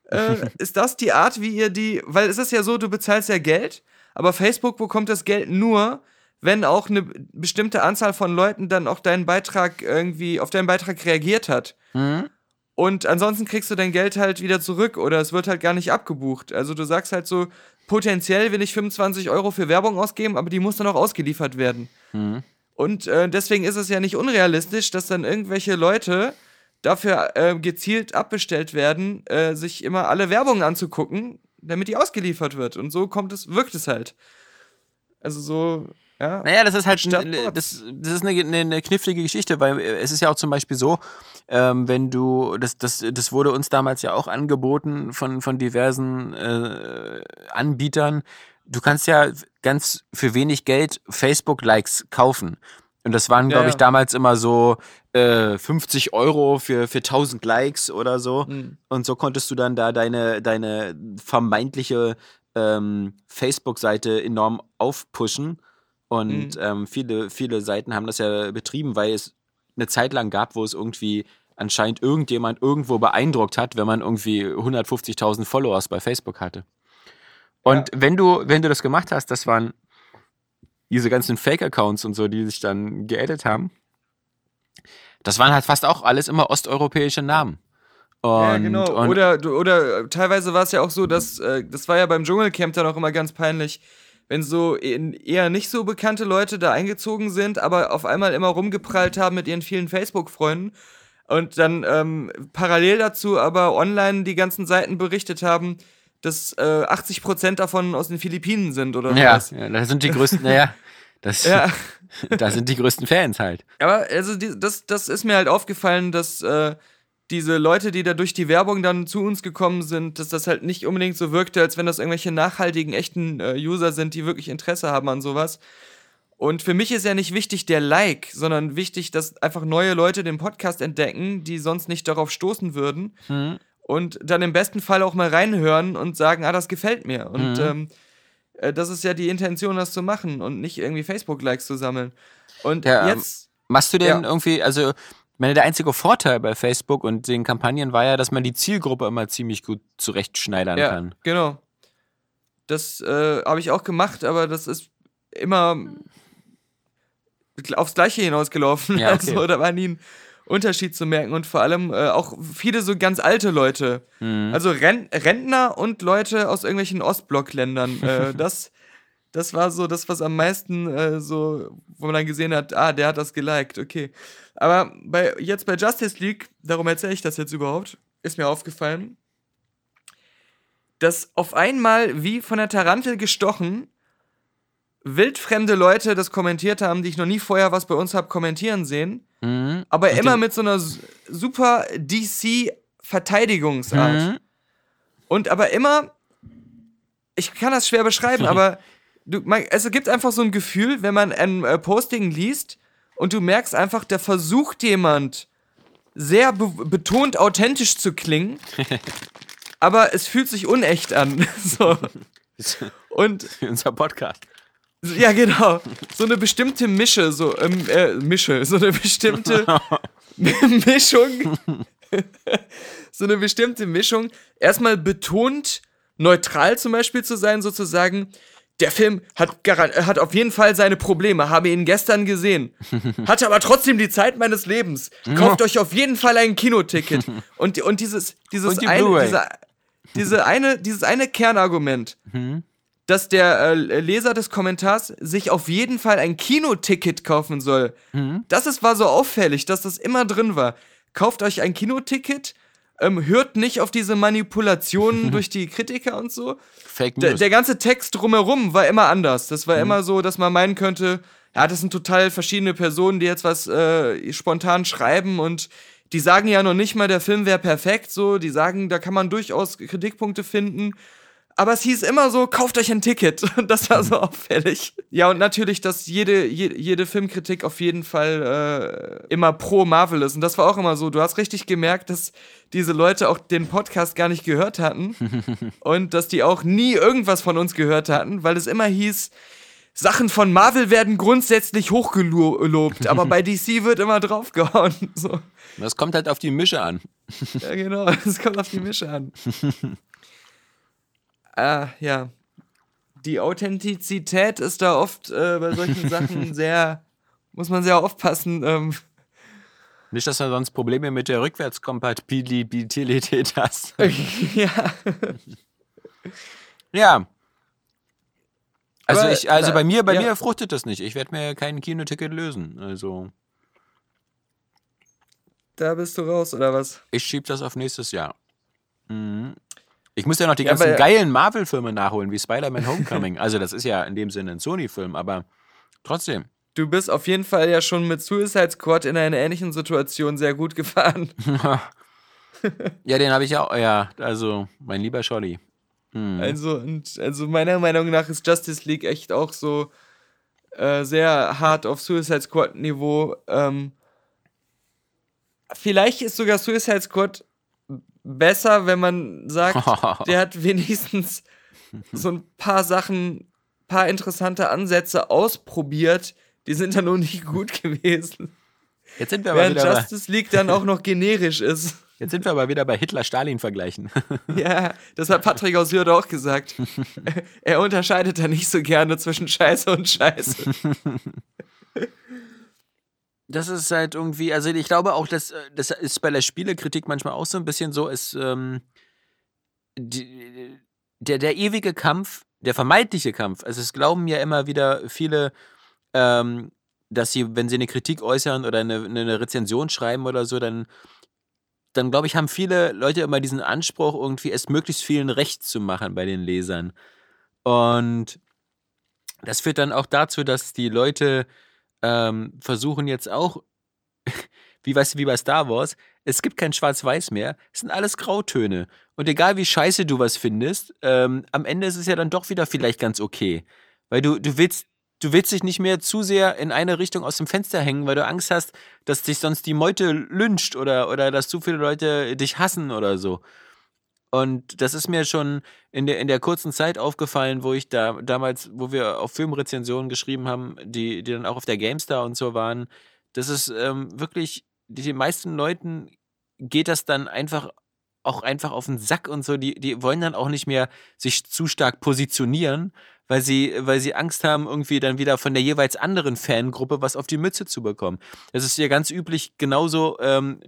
Äh, ist das die Art, wie ihr die, weil es ist ja so, du bezahlst ja Geld, aber Facebook bekommt das Geld nur, wenn auch eine bestimmte Anzahl von Leuten dann auch deinen Beitrag irgendwie, auf deinen Beitrag reagiert hat. Mhm. Und ansonsten kriegst du dein Geld halt wieder zurück oder es wird halt gar nicht abgebucht. Also du sagst halt so, potenziell will ich 25 Euro für Werbung ausgeben, aber die muss dann auch ausgeliefert werden. Mhm. Und äh, deswegen ist es ja nicht unrealistisch, dass dann irgendwelche Leute dafür äh, gezielt abbestellt werden, äh, sich immer alle Werbungen anzugucken, damit die ausgeliefert wird. Und so kommt es, wirkt es halt. Also so, ja. Naja, das ist halt das, das ist eine, eine, eine knifflige Geschichte, weil äh, es ist ja auch zum Beispiel so, ähm, wenn du, das, das, das wurde uns damals ja auch angeboten von, von diversen äh, Anbietern, du kannst ja ganz für wenig Geld Facebook-Likes kaufen. Und das waren, Ja, glaube ich, ja. damals immer so äh, 50 Euro für, für 1000 Likes oder so. Hm. Und so konntest du dann da deine, deine vermeintliche ähm, Facebook-Seite enorm aufpushen. Und Mhm. ähm, viele, viele Seiten haben das ja betrieben, weil es eine Zeit lang gab, wo es irgendwie anscheinend irgendjemand irgendwo beeindruckt hat, wenn man irgendwie 150.000 Followers bei Facebook hatte. Und wenn du, wenn du das gemacht hast, das waren diese ganzen Fake-Accounts und so, die sich dann geaddet haben, das waren halt fast auch alles immer osteuropäische Namen. Und, ja, genau. Oder, oder teilweise war es ja auch so, dass, äh, das war ja beim Dschungelcamp dann auch immer ganz peinlich, wenn so eher nicht so bekannte Leute da eingezogen sind, aber auf einmal immer rumgeprallt haben mit ihren vielen Facebook-Freunden und dann ähm, parallel dazu aber online die ganzen Seiten berichtet haben, dass äh, 80% davon aus den Philippinen sind oder Ja, was. ja, das sind die größten, naja, das, Ja. [LAUGHS] das sind die größten Fans halt. Aber also die, das, das ist mir halt aufgefallen, dass äh, diese Leute, die da durch die Werbung dann zu uns gekommen sind, dass das halt nicht unbedingt so wirkte, als wenn das irgendwelche nachhaltigen, echten äh, User sind, die wirklich Interesse haben an sowas. Und für mich ist ja nicht wichtig der Like, sondern wichtig, dass einfach neue Leute den Podcast entdecken, die sonst nicht darauf stoßen würden. Und dann im besten Fall auch mal reinhören und sagen, ah, das gefällt mir. Und ähm, äh, das ist ja die Intention, das zu machen und nicht irgendwie Facebook-Likes zu sammeln. Und Ja, ähm, jetzt. Machst du denn Ja. irgendwie, also, ich meine, der einzige Vorteil bei Facebook und den Kampagnen war ja, dass man die Zielgruppe immer ziemlich gut zurechtschneidern Ja, kann. genau. Das äh, habe ich auch gemacht, aber das ist immer aufs Gleiche hinausgelaufen. Ja, [LAUGHS] okay. Also da war nie ein Unterschied zu merken und vor allem äh, auch viele so ganz alte Leute. Mhm. Also Ren Rentner und Leute aus irgendwelchen Ostblockländern. äh, [LAUGHS] das, das war so das, was am meisten äh, so, wo man dann gesehen hat, ah, der hat das geliked, okay. Aber bei, jetzt bei Justice League, darum erzähle ich das jetzt überhaupt, ist mir aufgefallen, dass auf einmal wie von der Tarantel gestochen wildfremde Leute das kommentiert haben, die ich noch nie vorher was bei uns habe kommentieren sehen, Mhm. aber immer mit so einer super DC-Verteidigungsart. Mhm. Und aber immer, ich kann das schwer beschreiben, [LAUGHS] aber du, man, es gibt einfach so ein Gefühl, wenn man ein äh, Posting liest und du merkst einfach, da versucht jemand sehr be betont authentisch zu klingen, [LAUGHS] aber es fühlt sich unecht an. [LAUGHS] so. Und Unser Podcast. Ja, genau. So eine bestimmte Mische, so, ähm, äh, Mische, so eine bestimmte [LAUGHS] Mischung. so eine bestimmte Mischung. Erstmal betont neutral zum Beispiel zu sein, sozusagen. Der Film hat, äh, hat auf jeden Fall seine Probleme, habe ihn gestern gesehen. Hatte aber trotzdem die Zeit meines Lebens. Kauft euch auf jeden Fall ein Kinoticket. Und, und dieses, dieses Und die eine, diese, diese eine, dieses eine Kernargument, dass der äh, Leser des Kommentars sich auf jeden Fall ein Kinoticket kaufen soll. Das ist, war so auffällig, dass das immer drin war. Kauft euch ein Kinoticket, ähm, hört nicht auf diese Manipulationen [LAUGHS] durch die Kritiker und so. Fake Der, News. der ganze Text drumherum war immer anders. Das war immer so, dass man meinen könnte, ja, das sind total verschiedene Personen, die jetzt was äh, spontan schreiben und die sagen ja noch nicht mal, der Film wäre perfekt, so, die sagen, da kann man durchaus Kritikpunkte finden. Aber es hieß immer so, kauft euch ein Ticket. [LAUGHS] Und das war so auffällig. Ja, und natürlich, dass jede, je, jede Filmkritik auf jeden Fall äh, immer pro Marvel ist. Und das war auch immer so. Du hast richtig gemerkt, dass diese Leute auch den Podcast gar nicht gehört hatten. [LAUGHS] und dass die auch nie irgendwas von uns gehört hatten, weil es immer hieß, Sachen von Marvel werden grundsätzlich hochgelobt, aber [LAUGHS] bei DC wird immer draufgehauen. So. Das kommt halt auf die Mische an. Ja, genau. Es kommt auf die Mische an. Ah, ja. Die Authentizität ist da oft äh, bei solchen [LAUGHS] Sachen sehr, muss man sehr aufpassen. Ähm, Nicht, dass du sonst Probleme mit der Rückwärtskompatibilität hast. [LAUGHS] ja. Ja. Also Aber, ich, also na, bei mir, bei ja. mir fruchtet das nicht. Ich werde mir kein Kinoticket lösen. Also Da bist du raus, oder was? ich schieb das auf nächstes Jahr. Mhm. Ich muss ja noch die Ja, ganzen aber- geilen Marvel-Filme nachholen, wie Spider-Man Homecoming. also das ist ja in dem Sinne ein Sony-Film, aber trotzdem. Du bist auf jeden Fall ja schon mit Suicide Squad in einer ähnlichen Situation sehr gut gefahren. [LAUGHS] [LAUGHS] Ja, den habe ich auch. Ja, also mein lieber Scholli. Mhm. Also, und, also meiner Meinung nach ist Justice League echt auch so äh, sehr hart auf Suicide Squad Niveau. Ähm, vielleicht ist sogar Suicide Squad besser, wenn man sagt, [LAUGHS] der hat wenigstens so ein paar Sachen, paar interessante Ansätze ausprobiert. Die sind dann nur nicht gut gewesen. Jetzt sind wir aber Während wieder Justice League dann auch noch generisch ist. jetzt sind wir aber wieder bei Hitler-Stalin vergleichen. [LAUGHS] Ja, das hat Patrick aus Hürde auch gesagt. er unterscheidet da nicht so gerne zwischen Scheiße und Scheiße. [LAUGHS] Das ist halt irgendwie, also ich glaube auch, dass äh, das ist bei der Spielekritik manchmal auch so ein bisschen so, ist ähm, die, der, der ewige Kampf der vermeintliche Kampf, also es glauben ja immer wieder viele, ähm, dass sie, wenn sie eine Kritik äußern oder eine, eine Rezension schreiben oder so, dann, dann glaube ich, haben viele Leute immer diesen Anspruch, irgendwie es möglichst vielen recht zu machen bei den Lesern. Und das führt dann auch dazu, dass die Leute ähm, versuchen jetzt auch, wie weißt du, wie bei Star Wars, es gibt kein Schwarz-Weiß mehr, es sind alles Grautöne. Und egal wie scheiße du was findest, ähm, am Ende ist es ja dann doch wieder vielleicht ganz okay. Weil du, du willst, du willst dich nicht mehr zu sehr in eine Richtung aus dem Fenster hängen, weil du Angst hast, dass dich sonst die Meute lyncht oder, oder dass zu viele Leute dich hassen oder so. Und das ist mir schon in der, in der kurzen Zeit aufgefallen, wo ich da damals, wo wir auf Filmrezensionen geschrieben haben, die, die dann auch auf der GameStar und so waren, dass es ähm, wirklich, die meisten Leuten geht das dann einfach auch einfach auf den Sack und so, die, die wollen dann auch nicht mehr sich zu stark positionieren, weil sie, weil sie Angst haben, irgendwie dann wieder von der jeweils anderen Fangruppe was auf die Mütze zu bekommen. Das ist ja ganz üblich genauso ähm,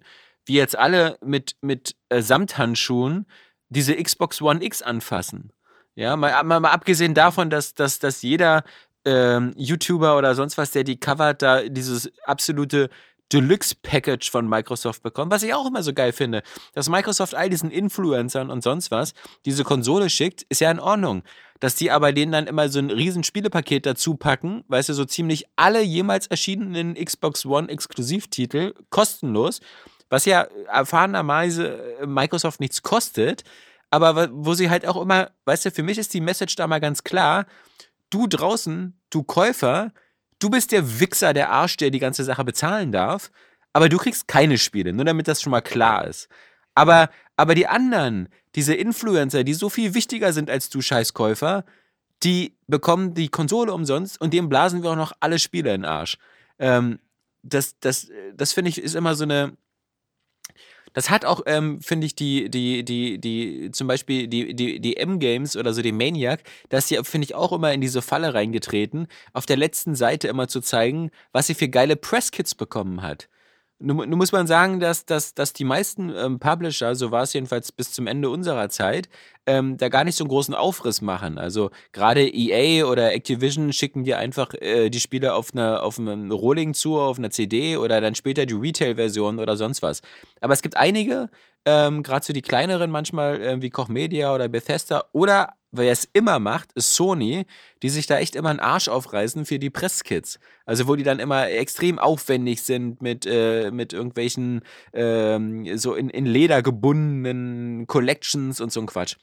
wie jetzt alle mit, mit äh, Samthandschuhen diese Xbox One X anfassen. Ja, mal, mal, mal abgesehen davon, dass, dass, dass jeder ähm, YouTuber oder sonst was, der die covert, da dieses absolute Deluxe-Package von Microsoft bekommt, was ich auch immer so geil finde. Dass Microsoft all diesen Influencern und sonst was diese Konsole schickt, ist ja in Ordnung. Dass die aber denen dann immer so ein riesen Spielepaket dazu packen, weißt du, so ziemlich alle jemals erschienenen Xbox One Exklusivtitel kostenlos, was ja erfahrenerweise äh, Microsoft nichts kostet, aber wo sie halt auch immer, weißt du, für mich ist die Message da mal ganz klar, du draußen, du Käufer, du bist der Wichser, der Arsch, der die ganze Sache bezahlen darf, aber du kriegst keine Spiele, nur damit das schon mal klar ist. Aber, aber die anderen, diese Influencer, die so viel wichtiger sind als du Scheißkäufer, die bekommen die Konsole umsonst und dem blasen wir auch noch alle Spiele in den Arsch. Ähm, das, das, das finde ich, ist immer so eine, das hat auch, ähm, finde ich, die, die, die, die, zum Beispiel die, die, die M-Games oder so die Maniac, da ist ja, finde ich, auch immer in diese Falle reingetreten, auf der letzten Seite immer zu zeigen, was sie für geile Presskits bekommen hat. Nun, muss man sagen, dass, dass, dass die meisten ähm, Publisher, so war es jedenfalls bis zum Ende unserer Zeit, ähm, da gar nicht so einen großen Aufriss machen. Also gerade EA oder Activision schicken dir einfach äh, die Spiele auf, einer, auf einem Rolling zu, auf einer CD oder dann später die Retail-Version oder sonst was. Aber es gibt einige, ähm, gerade so die kleineren manchmal, äh, wie Koch Media oder Bethesda oder wer es immer macht, ist Sony, die sich da echt immer einen Arsch aufreißen für die Presskits. Also wo die dann immer extrem aufwendig sind mit, äh, mit irgendwelchen ähm, so in, in Leder gebundenen Collections und so ein Quatsch.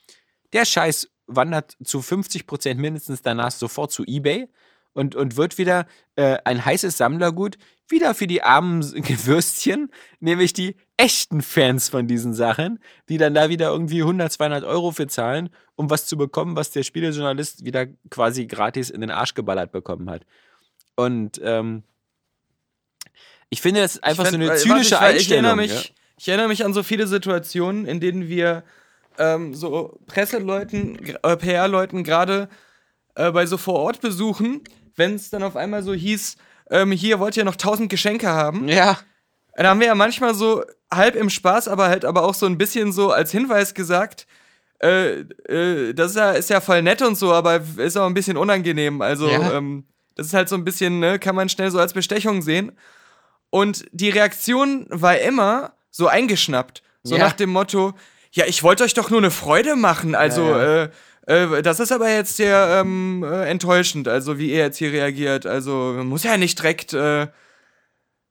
Der Scheiß wandert zu 50% mindestens danach sofort zu Ebay und, und wird wieder äh, ein heißes Sammlergut, wieder für die armen [LAUGHS] Gewürstchen, nämlich die echten Fans von diesen Sachen, die dann da wieder irgendwie 100, 200 Euro für zahlen, um was zu bekommen, was der Spielejournalist wieder quasi gratis in den Arsch geballert bekommen hat. Und ähm, ich finde, das ist einfach find, so eine zynische ich, Einstellung. Ich erinnere, mich, ja? ich erinnere mich an so viele Situationen, in denen wir ähm, so Presseleuten, äh, PR-Leuten gerade äh, bei so Vorortbesuchen, wenn es dann auf einmal so hieß, ähm, hier wollt ihr noch tausend Geschenke haben. Ja. Da haben wir ja manchmal so halb im Spaß, aber halt aber auch so ein bisschen so als Hinweis gesagt, äh, äh, das ist ja, ist ja voll nett und so, aber ist auch ein bisschen unangenehm. Also, ja. ähm, das ist halt so ein bisschen, ne, kann man schnell so als Bestechung sehen. Und die Reaktion war immer so eingeschnappt. So ja. nach dem Motto, ja, ich wollte euch doch nur eine Freude machen. Also, ja, äh, äh, das ist aber jetzt sehr ähm, äh, enttäuschend, also wie ihr jetzt hier reagiert. Also, muss ja nicht direkt, äh,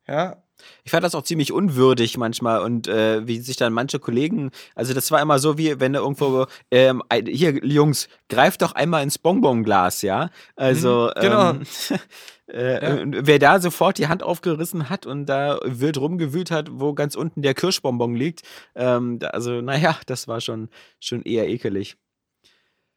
ja, ich fand das auch ziemlich unwürdig manchmal und äh, wie sich dann manche Kollegen, also das war immer so, wie wenn irgendwo, ähm, hier Jungs, greift doch einmal ins Bonbonglas, ja. Also mhm, genau. Ähm, [LAUGHS] äh, ja. wer da sofort die Hand aufgerissen hat und da wild rumgewühlt hat, wo ganz unten der Kirschbonbon liegt, ähm, also naja, das war schon, schon eher ekelig.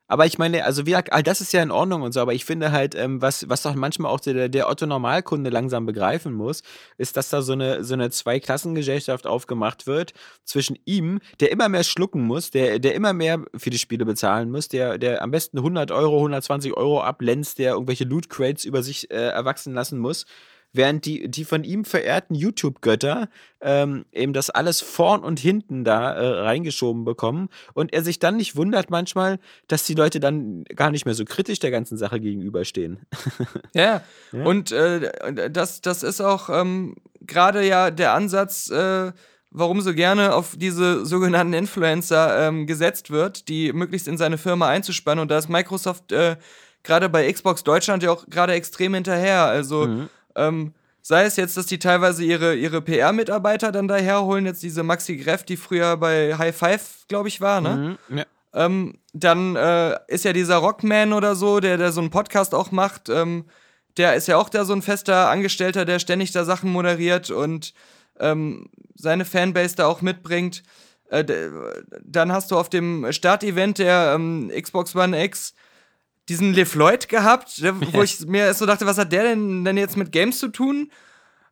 Aber ich meine, also wie all das ist ja in Ordnung und so, aber ich finde halt, ähm, was, was doch manchmal auch der, der Otto-Normalkunde langsam begreifen muss, ist, dass da so eine, so eine Zweiklassengesellschaft aufgemacht wird zwischen ihm, der immer mehr schlucken muss, der, der immer mehr für die Spiele bezahlen muss, der, der am besten 100 Euro, 120 Euro ablänzt, der irgendwelche Loot-Crates über sich äh, erwachsen lassen muss während die, die von ihm verehrten YouTube-Götter ähm, eben das alles vorn und hinten da äh, reingeschoben bekommen und er sich dann nicht wundert manchmal, dass die Leute dann gar nicht mehr so kritisch der ganzen Sache gegenüberstehen. [LAUGHS] Ja, Ja. und äh, das, das ist auch ähm, gerade ja der Ansatz, äh, warum so gerne auf diese sogenannten Influencer ähm, gesetzt wird, die möglichst in seine Firma einzuspannen. Und da ist Microsoft äh, gerade bei Xbox Deutschland ja auch gerade extrem hinterher. Also Mhm. Ähm, sei es jetzt, dass die teilweise ihre, ihre PR-Mitarbeiter dann daherholen, jetzt diese Maxi Greff, die früher bei High Five, glaube ich, war, ne? Mhm. Ja. Ähm, dann äh, ist ja dieser Rockman oder so, der, der so einen Podcast auch macht, ähm, der ist ja auch da so ein fester Angestellter, der ständig da Sachen moderiert und ähm, seine Fanbase da auch mitbringt. Äh, dann hast du auf dem Startevent der ähm, Xbox One X diesen Liv Lloyd gehabt, der, wo ich mir erst so dachte, was hat der denn, denn jetzt mit Games zu tun?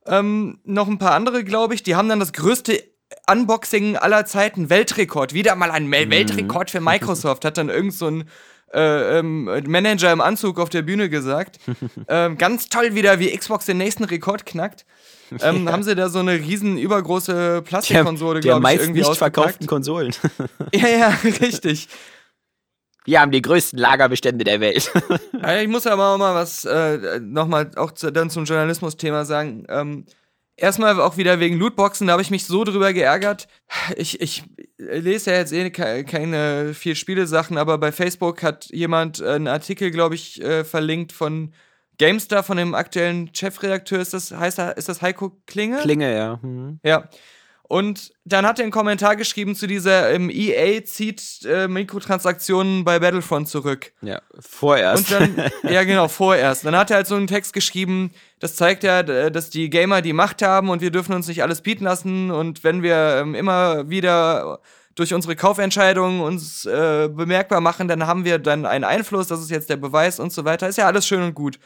Ähm, noch ein paar andere, glaube ich, die haben dann das größte Unboxing aller Zeiten, Weltrekord. Wieder mal ein Mel- Weltrekord für Microsoft, hat dann irgend so ein äh, ähm, Manager im Anzug auf der Bühne gesagt. [LAUGHS] ähm, ganz toll wieder, wie Xbox den nächsten Rekord knackt. Ähm, Haben sie da so eine riesen übergroße Plastikkonsole, glaube ich, irgendwie nicht verkauften. Konsolen. Ja, ja, [LAUGHS] richtig. Wir haben die größten Lagerbestände der Welt. [LAUGHS] Ja, Ich muss aber auch mal was äh, nochmal auch zu, dann zum Journalismus-Thema sagen. Ähm, erstmal auch wieder wegen Lootboxen, da habe ich mich so drüber geärgert. Ich, ich lese ja jetzt eh ke- keine viel Spiele-Sachen, aber bei Facebook hat jemand einen Artikel, glaube ich, äh, verlinkt von GameStar, von dem aktuellen Chefredakteur. Ist das, heißt ist das Heiko Klinge? Klinge, ja. Mhm. Ja. Und dann hat er einen Kommentar geschrieben zu dieser ähm, EA zieht äh, Mikrotransaktionen bei Battlefront zurück. Ja, vorerst. Und dann, [LAUGHS] ja genau, vorerst. Dann hat er halt so einen Text geschrieben, das zeigt ja, d- dass die Gamer die Macht haben und wir dürfen uns nicht alles bieten lassen und wenn wir ähm, immer wieder durch unsere Kaufentscheidungen uns äh, bemerkbar machen, dann haben wir dann einen Einfluss, das ist jetzt der Beweis und so weiter. Ist ja alles schön und gut.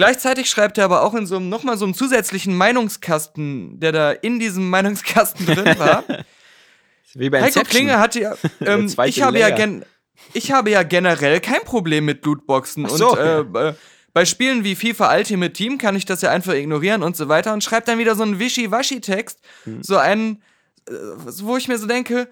Gleichzeitig schreibt er aber auch in so einem, nochmal so einem zusätzlichen Meinungskasten, der da in diesem Meinungskasten drin war. [LAUGHS] Wie bei Heiko Inception. Klinge hatte ja, ähm, ich habe ja gen ich habe ja generell kein Problem mit Lootboxen so, und äh, äh, bei Spielen wie FIFA Ultimate Team kann ich das ja einfach ignorieren und so weiter und schreibt dann wieder so einen Wischi-Waschi-Text, Hm. so einen, äh, wo ich mir so denke,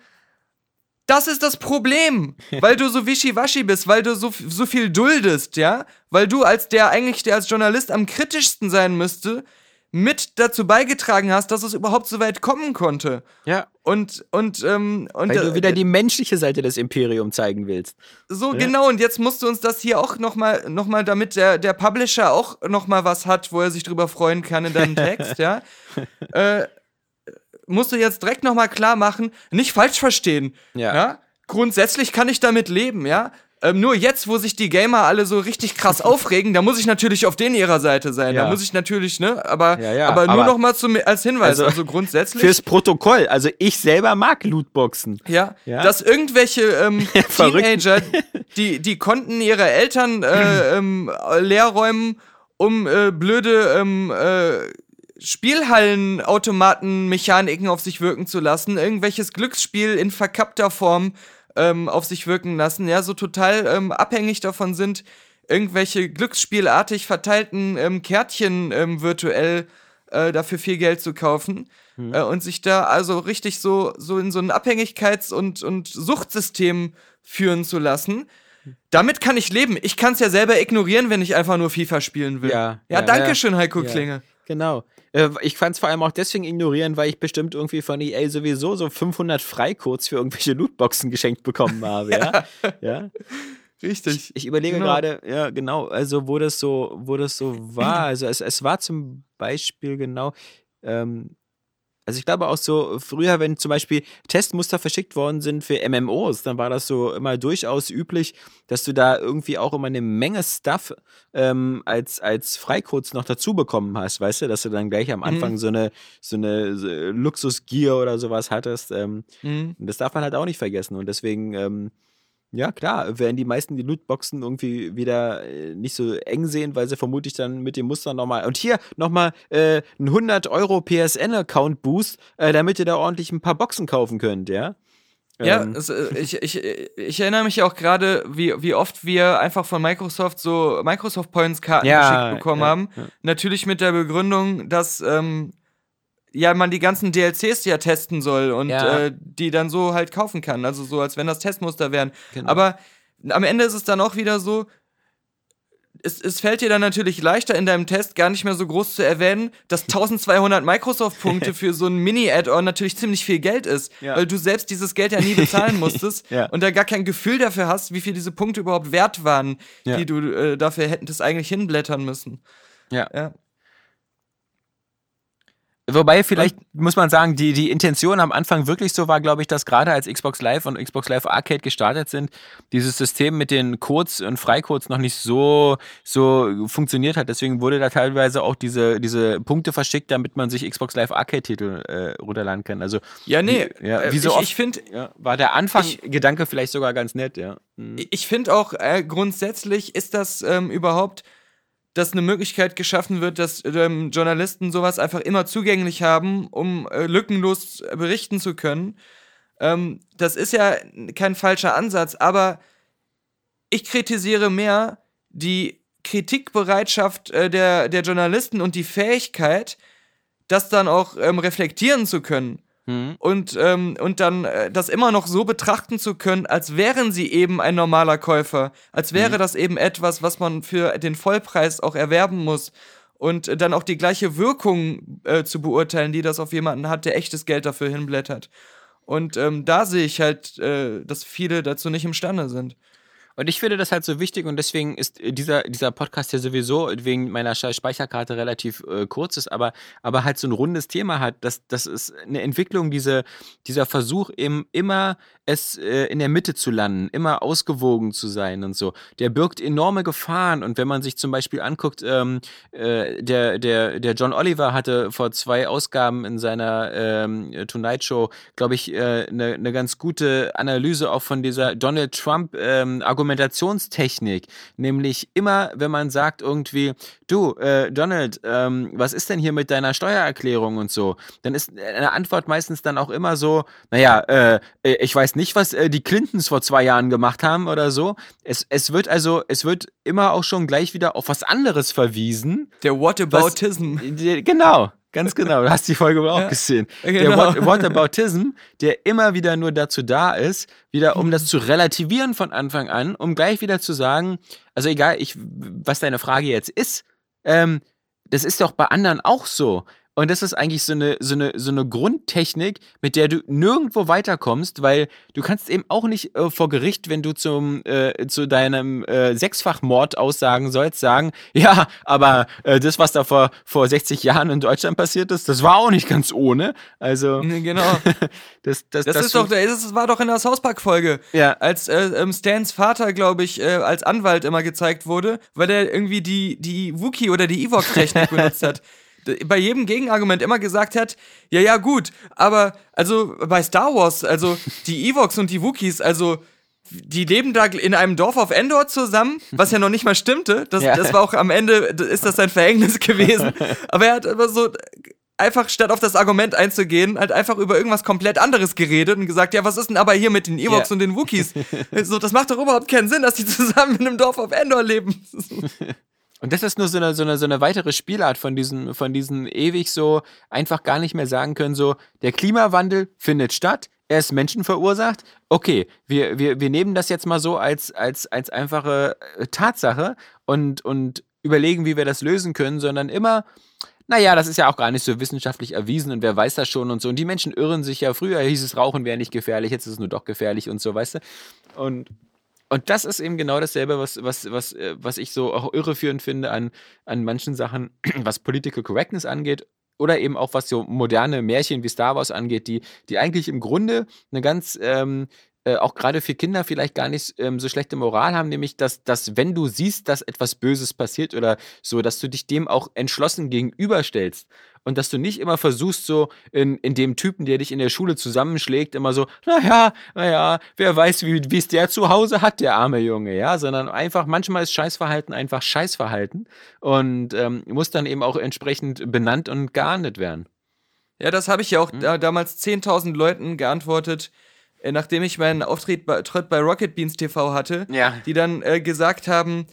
das ist das Problem, weil du so wischiwaschi bist, weil du so, so viel duldest, ja? Weil du als der eigentlich, der als Journalist am kritischsten sein müsste, mit dazu beigetragen hast, dass es überhaupt so weit kommen konnte. Ja, Und, und, ähm, und weil du äh, wieder die menschliche Seite des Imperiums zeigen willst. so Ja. genau, und jetzt musst du uns das hier auch nochmal, noch mal, damit der, der Publisher auch nochmal was hat, wo er sich drüber freuen kann in deinem [LAUGHS] Text, ja, äh, musst du jetzt direkt nochmal klar machen, nicht falsch verstehen, Ja. ja. Grundsätzlich kann ich damit leben, ja. Ähm, nur jetzt, wo sich die Gamer alle so richtig krass [LAUGHS] aufregen, da muss ich natürlich auf denen ihrer Seite sein. Ja. Da muss ich natürlich, ne, aber, Ja, ja, aber nur aber- noch mal zum, als Hinweis, Also, also, grundsätzlich. Fürs Protokoll. Also ich selber mag Lootboxen. Ja, dass irgendwelche ähm. [LAUGHS] Teenager, die, die konnten ihre Eltern äh, [LAUGHS] ähm, leer räumen, um äh, blöde ähm, äh, Spielhallenautomaten-Mechaniken auf sich wirken zu lassen, irgendwelches Glücksspiel in verkappter Form ähm, auf sich wirken lassen, ja, so total ähm, abhängig davon sind, irgendwelche glücksspielartig verteilten ähm, Kärtchen ähm, virtuell äh, dafür viel Geld zu kaufen äh, und sich da also richtig so, so in so ein Abhängigkeits- und, und Suchtsystem führen zu lassen. Damit kann ich leben. Ich kann es ja selber ignorieren, wenn ich einfach nur FIFA spielen will. Ja, ja, ja, danke schön, Heiko Ja. Klinge. Genau. Äh, Ich fand es vor allem auch deswegen ignorieren, weil ich bestimmt irgendwie von EA sowieso so 500 Freicodes für irgendwelche Lootboxen geschenkt bekommen habe. Ja. [LAUGHS] ja. Richtig. Ich überlege Genau. gerade, ja, genau, also wo das so, wo das so [CLEARS THROAT] war. Also es, es war zum Beispiel genau, ähm, also ich glaube auch so, früher, wenn zum Beispiel Testmuster verschickt worden sind für MMOs, dann war das so immer durchaus üblich, dass du da irgendwie auch immer eine Menge Stuff ähm, als, als Freicodes noch dazu bekommen hast, weißt du, dass du dann gleich am Anfang so eine, so eine so Luxusgier oder sowas hattest. Ähm, Mhm. und das darf man halt auch nicht vergessen. Und deswegen, ähm, ja klar, werden die meisten die Lootboxen irgendwie wieder äh, nicht so eng sehen, weil sie vermutlich dann mit dem Muster nochmal. Und hier nochmal äh, ein 100 Euro PSN-Account-Boost, äh, damit ihr da ordentlich ein paar Boxen kaufen könnt, ja? Ja, Ähm, es, äh, ich, ich, ich erinnere mich auch gerade, wie, wie oft wir einfach von Microsoft so Microsoft Points Karten Ja, geschickt bekommen ja, haben. ja. Natürlich mit der Begründung, dass ähm, ja man die ganzen DLCs ja testen soll und Ja. äh, die dann so halt kaufen kann. Also so, als wenn das Testmuster wären. Genau. Aber am Ende ist es dann auch wieder so, es, es fällt dir dann natürlich leichter in deinem Test gar nicht mehr so groß zu erwähnen, dass [LAUGHS] 1200 Microsoft-Punkte für so ein [LAUGHS] Mini-Add-on natürlich ziemlich viel Geld ist, Ja. weil du selbst dieses Geld ja nie bezahlen [LAUGHS] musstest Ja. und da gar kein Gefühl dafür hast, wie viel diese Punkte überhaupt wert waren, Ja. die du äh, dafür hättest eigentlich hinblättern müssen. Ja. Wobei vielleicht muss man sagen, die, die Intention am Anfang wirklich so war, glaube ich, dass gerade als Xbox Live und Xbox Live Arcade gestartet sind, dieses System mit den Codes und Freicodes noch nicht so, so funktioniert hat. Deswegen wurde da teilweise auch diese, diese Punkte verschickt, damit man sich Xbox Live Arcade-Titel äh, runterladen kann. Also Ja, nee, Wie- ja, äh, wie so ich, oft- ich finde ja, war der Anfang-Gedanke vielleicht sogar ganz nett, ja. Mhm. Ich finde auch, äh, grundsätzlich ist das ähm, überhaupt, dass eine Möglichkeit geschaffen wird, dass ähm, Journalisten sowas einfach immer zugänglich haben, um äh, lückenlos äh, berichten zu können. Ähm, das ist ja kein falscher Ansatz, aber ich kritisiere mehr die Kritikbereitschaft äh, der, der Journalisten und die Fähigkeit, das dann auch ähm, reflektieren zu können Mhm. und, ähm, und dann äh, das immer noch so betrachten zu können, als wären sie eben ein normaler Käufer, als wäre das eben etwas, was man für den Vollpreis auch erwerben muss und äh, dann auch die gleiche Wirkung äh, zu beurteilen, die das auf jemanden hat, der echtes Geld dafür hinblättert. Und ähm, da sehe ich halt, äh, dass viele dazu nicht imstande sind. Und ich finde das halt so wichtig und deswegen ist dieser, dieser Podcast ja sowieso wegen meiner Speicherkarte relativ äh, kurz ist, aber, aber halt so ein rundes Thema hat. Das, das ist eine Entwicklung, diese, dieser Versuch, eben immer es äh, in der Mitte zu landen, immer ausgewogen zu sein und so. Der birgt enorme Gefahren und wenn man sich zum Beispiel anguckt, ähm, äh, der, der, der John Oliver hatte vor zwei Ausgaben in seiner ähm, Tonight Show, glaube ich, eine äh, ne- ganz gute Analyse auch von dieser Donald Trump ähm, Argumentationstechnik. Nämlich immer, wenn man sagt irgendwie, du, äh, Donald, ähm, was ist denn hier mit deiner Steuererklärung und so, dann ist eine Antwort meistens dann auch immer so, naja, äh, äh, ich weiß nicht, was äh, die Clintons vor zwei Jahren gemacht haben oder so. Es, es wird also, es wird immer auch schon gleich wieder auf was anderes verwiesen. Der Whataboutism. Die- Genau, ganz genau. Du hast die Folge wohl auch [LAUGHS] Ja, gesehen. genau. Der What, Whataboutism, der immer wieder nur dazu da ist, wieder um das zu relativieren von Anfang an, um gleich wieder zu sagen, also egal, ich, was deine Frage jetzt ist, ähm, das ist doch bei anderen auch so. Und das ist eigentlich so eine, so, eine, so eine Grundtechnik, mit der du nirgendwo weiterkommst, weil du kannst eben auch nicht äh, vor Gericht, wenn du zum, äh, zu deinem äh, Sechsfachmord aussagen sollst, sagen, [LAUGHS] ja, aber äh, das, was da vor, vor 60 Jahren in Deutschland passiert ist, das war auch nicht ganz ohne. Also, [LAUGHS] Nee, genau. [LAUGHS] das, das, Das, ist doch, das war doch in der South Park-Folge. Ja. Als äh, ähm, Stans Vater, glaube ich, äh, als Anwalt immer gezeigt wurde, weil er irgendwie die, die Wookie oder die Ewok-Technik benutzt hat. Bei jedem Gegenargument immer gesagt hat, ja, ja, gut, aber also bei Star Wars, also die [LAUGHS] Ewoks und die Wookies, also die leben da in einem Dorf auf Endor zusammen, was ja noch nicht mal stimmte. Das, Ja. das war auch am Ende, ist das sein Verhängnis [LAUGHS] gewesen. Aber er hat immer so einfach statt auf das Argument einzugehen, halt einfach über irgendwas komplett anderes geredet und gesagt, ja, was ist denn aber hier mit den Ewoks Ja. und den Wookies? [LAUGHS] so, das macht doch überhaupt keinen Sinn, dass die zusammen in einem Dorf auf Endor leben. Und das ist nur so eine, so eine, so eine weitere Spielart von diesen, von diesen ewig so einfach gar nicht mehr sagen können, so, der Klimawandel findet statt, er ist menschenverursacht. Okay, wir, wir, wir nehmen das jetzt mal so als, als, als einfache äh, Tatsache und, und überlegen, wie wir das lösen können, sondern immer, naja, das ist ja auch gar nicht so wissenschaftlich erwiesen und wer weiß das schon und so. Und die Menschen irren sich ja, früher hieß es, Rauchen wäre nicht gefährlich, jetzt ist es nur doch gefährlich und so, weißt du? Und und das ist eben genau dasselbe, was, was, was, äh, was ich so auch irreführend finde an, an manchen Sachen, [CLEARS THROAT] was Political Correctness angeht. Oder eben auch was so moderne Märchen wie Star Wars angeht, die, die eigentlich im Grunde eine ganz, ähm, äh, auch gerade für Kinder vielleicht gar nicht ähm, so schlechte Moral haben, nämlich dass, dass wenn du siehst, dass etwas Böses passiert oder so, dass du dich dem auch entschlossen gegenüberstellst und dass du nicht immer versuchst, so in, in dem Typen, der dich in der Schule zusammenschlägt, immer so, naja, naja, wer weiß, wie es der zu Hause hat, der arme Junge, ja, sondern einfach, manchmal ist Scheißverhalten einfach Scheißverhalten und ähm, muss dann eben auch entsprechend benannt und geahndet werden. Ja, das habe ich ja auch da, damals 10.000 Leuten geantwortet, äh, nachdem ich meinen Auftritt bei, bei Rocket Beans TV hatte, Ja. die dann äh, gesagt haben,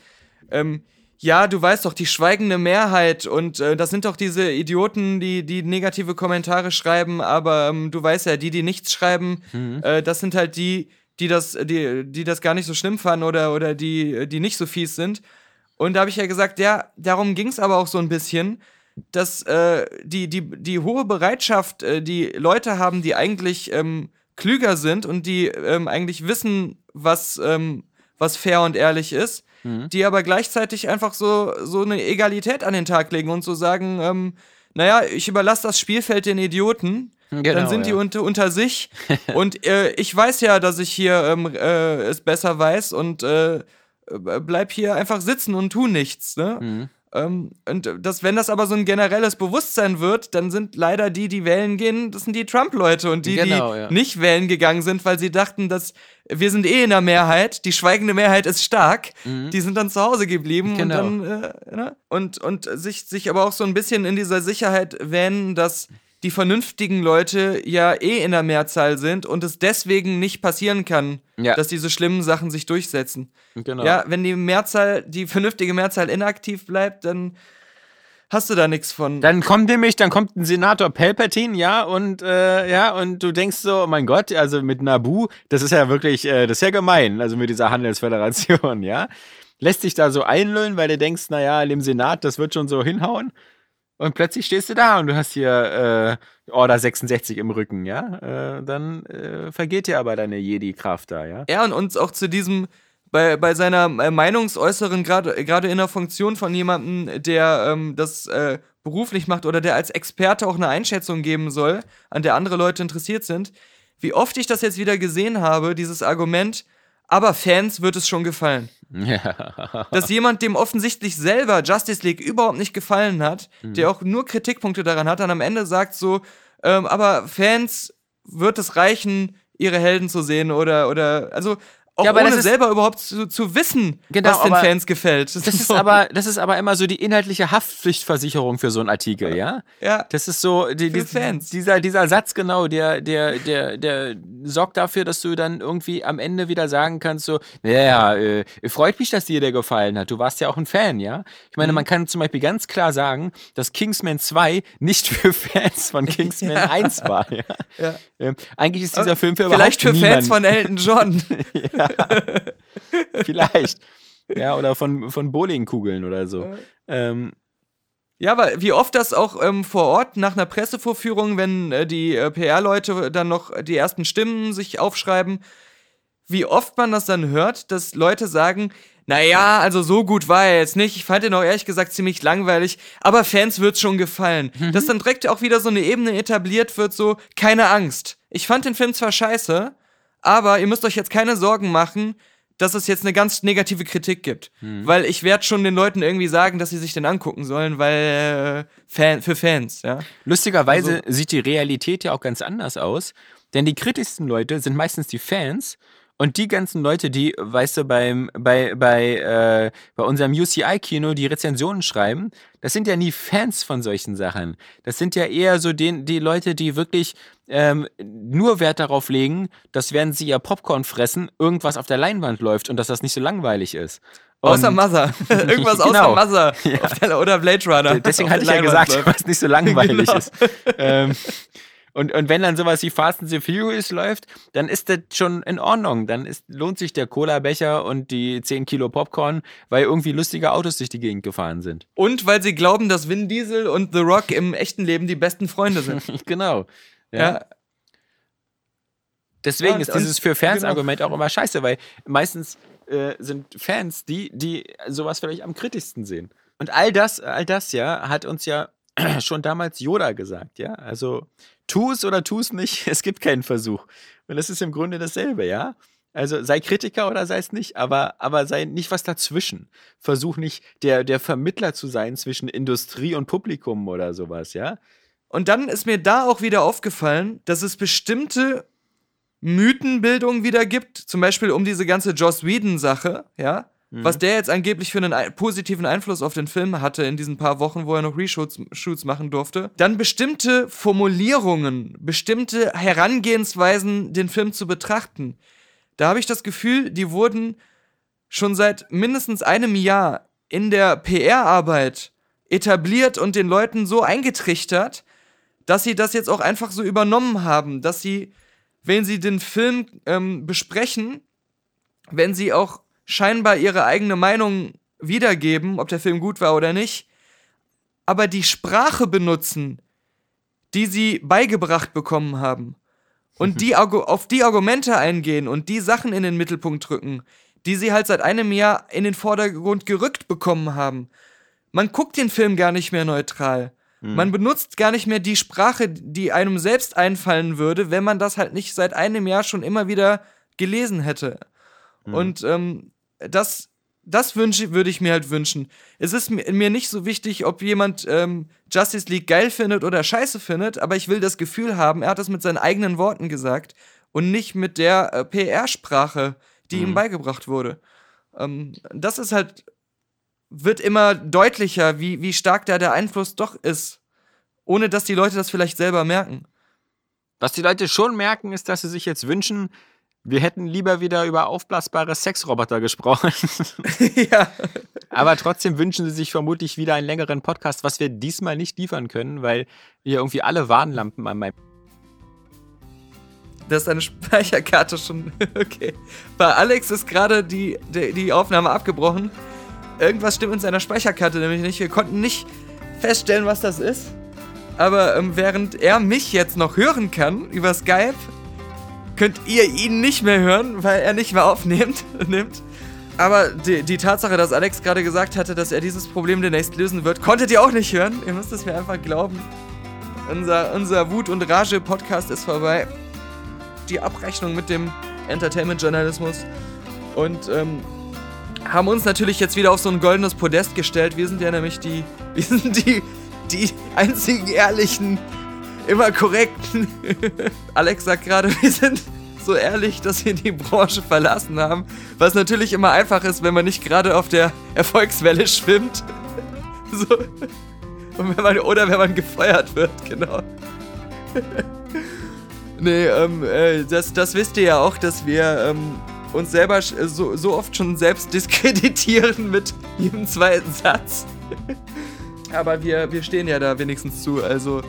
ähm, ja, du weißt doch, die schweigende Mehrheit und äh, das sind doch diese Idioten, die, die negative Kommentare schreiben, aber ähm, du weißt ja, die, die nichts schreiben, äh, das sind halt die, die das, die, die das gar nicht so schlimm fanden oder, oder die, die nicht so fies sind. Und da habe ich ja gesagt, ja, darum ging es aber auch so ein bisschen, dass äh, die, die, die hohe Bereitschaft, äh, die Leute haben, die eigentlich ähm, klüger sind und die ähm, eigentlich wissen, was, ähm, was fair und ehrlich ist, die aber gleichzeitig einfach so, so eine Egalität an den Tag legen und so sagen, ähm, naja, ich überlasse das Spielfeld den Idioten, dann Genau, sind die ja. unter, unter sich [LAUGHS] und äh, ich weiß ja, dass ich hier ähm, äh, es besser weiß und äh, bleib hier einfach sitzen und tu nichts, ne? Mhm. Ähm, und das, wenn das aber so ein generelles Bewusstsein wird, dann sind leider die, die wählen gehen, das sind die Trump-Leute und die, Genau, die ja. nicht wählen gegangen sind, weil sie dachten, dass wir sind eh in der Mehrheit, die schweigende Mehrheit ist stark, die sind dann zu Hause geblieben Mhm. Genau. und dann äh, ne? und und sich sich aber auch so ein bisschen in dieser Sicherheit wähnen, dass die vernünftigen Leute ja eh in der Mehrzahl sind und es deswegen nicht passieren kann, Ja. dass diese schlimmen Sachen sich durchsetzen. Genau. Ja, wenn die Mehrzahl, die vernünftige Mehrzahl inaktiv bleibt, dann hast du da nichts von. Dann kommt nämlich, dann kommt ein Senator Palpatine, ja, und äh, ja, und du denkst so, oh mein Gott, also mit Nabu, das ist ja wirklich, äh, das ist ja gemein, also mit dieser Handelsföderation, [LAUGHS] ja. Lässt sich da so einlullen, weil du denkst, naja, in dem Senat, das wird schon so hinhauen. Und plötzlich stehst du da und du hast hier äh, Order 66 im Rücken, ja. Äh, dann äh, vergeht dir aber deine Jedi-Kraft da, ja. Ja, und uns auch zu diesem, bei, bei seiner äh, Meinungsäußeren, gerade gerade in der Funktion von jemandem, der ähm, das äh, beruflich macht oder der als Experte auch eine Einschätzung geben soll, an der andere Leute interessiert sind, wie oft ich das jetzt wieder gesehen habe, dieses Argument, aber Fans wird es schon gefallen. [LAUGHS] Ja. Dass jemand, dem offensichtlich selber Justice League überhaupt nicht gefallen hat, der auch nur Kritikpunkte daran hat, dann am Ende sagt so, ähm, aber Fans wird es reichen, ihre Helden zu sehen oder, oder, also auch Ja, aber ohne das ist- selber überhaupt zu, zu wissen, Genau, was den Fans gefällt. Das ist [LAUGHS] aber, das ist aber immer so die inhaltliche Haftpflichtversicherung für so einen Artikel, ja? ja, Das ist so, die, die. Dieser, dieser Satz, genau, der, der, der, der sorgt dafür, dass du dann irgendwie am Ende wieder sagen kannst, so, naja, äh, freut mich, dass dir der gefallen hat. Du warst ja auch ein Fan, ja? Ich Mhm. meine, man kann zum Beispiel ganz klar sagen, dass Kingsman 2 nicht für [LAUGHS] Fans von Kingsman 1 war, ja? Ja. Ähm, eigentlich ist dieser Film für vielleicht für Fans von Elton John. [LAUGHS] [LAUGHS] Vielleicht. Ja, oder von, von Bowlingkugeln oder so. Ähm, Ja, aber wie oft das auch ähm, vor Ort nach einer Pressevorführung, wenn äh, die äh, PR-Leute dann noch die ersten Stimmen sich aufschreiben, wie oft man das dann hört, dass Leute sagen, naja, also so gut war er jetzt nicht. Ich fand ihn auch ehrlich gesagt ziemlich langweilig, aber Fans wird's schon gefallen. Dass dann direkt auch wieder so eine Ebene etabliert wird, so, keine Angst. Ich fand den Film zwar scheiße, aber ihr müsst euch jetzt keine Sorgen machen, dass es jetzt eine ganz negative Kritik gibt. Weil ich werde schon den Leuten irgendwie sagen, dass sie sich den angucken sollen, weil äh, Fan, für Fans, ja. Lustigerweise sieht die Realität ja auch ganz anders aus, denn die kritischsten Leute sind meistens die Fans und die ganzen Leute, die, weißt du, beim, bei, bei, äh, bei unserem UCI-Kino die Rezensionen schreiben, das sind ja nie Fans von solchen Sachen. Das sind ja eher so den, die Leute, die wirklich ähm, nur Wert darauf legen, dass während sie ihr Popcorn fressen, irgendwas auf der Leinwand läuft und dass das nicht so langweilig ist. Außer Und- Mother. [LAUGHS] Irgendwas außer Genau. Mother. Auf der, oder Blade Runner. Deswegen hatte ich ja gesagt, läuft. was nicht so langweilig [LAUGHS] Genau. ist. Ähm, und, und wenn dann sowas wie Fast and the Furious läuft, dann ist das schon in Ordnung. Dann ist, lohnt sich der Cola-Becher und die 10 Kilo Popcorn, weil irgendwie lustige Autos durch die Gegend gefahren sind. Und weil sie glauben, dass Vin Diesel und The Rock im echten Leben die besten Freunde sind. [LAUGHS] genau. Ja. ja. Deswegen Ja, ist und- dieses für Fans genau. Argument auch immer scheiße, weil meistens äh, sind Fans die, die sowas vielleicht am kritischsten sehen. Und all das, all das ja, hat uns ja [CLEARS THROAT] schon damals Yoda gesagt, ja. Also tu es oder tu es nicht, [LAUGHS] es gibt keinen Versuch. Und das ist im Grunde dasselbe, ja. Also sei Kritiker oder sei es nicht, aber, aber sei nicht was dazwischen. Versuch nicht der, der Vermittler zu sein zwischen Industrie und Publikum oder sowas, ja. Und dann ist mir da auch wieder aufgefallen, dass es bestimmte Mythenbildung wieder gibt, zum Beispiel um diese ganze Joss Whedon-Sache, ja. Was der jetzt angeblich für einen ein positiven Einfluss auf den Film hatte in diesen paar Wochen, wo er noch Reshoots Shoots machen durfte, dann bestimmte Formulierungen, bestimmte Herangehensweisen, den Film zu betrachten. Da habe ich das Gefühl, die wurden schon seit mindestens einem Jahr in der PR-Arbeit etabliert und den Leuten so eingetrichtert, dass sie das jetzt auch einfach so übernommen haben, dass sie, wenn sie den Film ähm, besprechen, wenn sie auch scheinbar ihre eigene Meinung wiedergeben, ob der Film gut war oder nicht, aber die Sprache benutzen, die sie beigebracht bekommen haben und [LAUGHS] die auf die Argumente eingehen und die Sachen in den Mittelpunkt drücken, die sie halt seit einem Jahr in den Vordergrund gerückt bekommen haben. Man guckt den Film gar nicht mehr neutral. Man benutzt gar nicht mehr die Sprache, die einem selbst einfallen würde, wenn man das halt nicht seit einem Jahr schon immer wieder gelesen hätte. Und ähm, das, das wünsche, würde ich mir halt wünschen. Es ist mi- mir nicht so wichtig, ob jemand ähm, Justice League geil findet oder scheiße findet, aber ich will das Gefühl haben, er hat das mit seinen eigenen Worten gesagt und nicht mit der äh, PR-Sprache, die ihm beigebracht wurde. Ähm, das ist halt, wird immer deutlicher, wie, wie stark da der Einfluss doch ist, ohne dass die Leute das vielleicht selber merken. Was die Leute schon merken, ist, dass sie sich jetzt wünschen, wir hätten lieber wieder über aufblasbare Sexroboter gesprochen. [LAUGHS] ja. Aber trotzdem wünschen sie sich vermutlich wieder einen längeren Podcast, was wir diesmal nicht liefern können, weil hier irgendwie alle Warnlampen an meinem. Da ist deine Speicherkarte schon. [LAUGHS] Okay. Bei Alex ist gerade die, die, die Aufnahme abgebrochen. Irgendwas stimmt in seiner Speicherkarte nämlich nicht. Wir konnten nicht feststellen, was das ist. Aber ähm, während er mich jetzt noch hören kann über Skype, könnt ihr ihn nicht mehr hören, weil er nicht mehr aufnimmt. [LAUGHS] nimmt. Aber die, die Tatsache, dass Alex gerade gesagt hatte, dass er dieses Problem demnächst lösen wird, konntet ihr auch nicht hören. Ihr müsst es mir einfach glauben. Unser, unser Wut- und Rage-Podcast ist vorbei die Abrechnung mit dem Entertainment-Journalismus und ähm, haben uns natürlich jetzt wieder auf so ein goldenes Podest gestellt. Wir sind ja nämlich die, [LAUGHS] wir sind die, die einzigen ehrlichen, immer korrekten. [LAUGHS] Alex sagt gerade, wir sind so ehrlich, dass wir die Branche verlassen haben, was natürlich immer einfach ist, wenn man nicht gerade auf der Erfolgswelle schwimmt. [LAUGHS] So. Und wenn man, oder wenn man gefeuert wird, genau. [LAUGHS] Nee, ähm, äh, das, das wisst ihr ja auch, dass wir ähm, uns selber äh, so, so oft schon selbst diskreditieren mit jedem zweiten Satz. Aber wir, wir stehen ja da wenigstens zu, also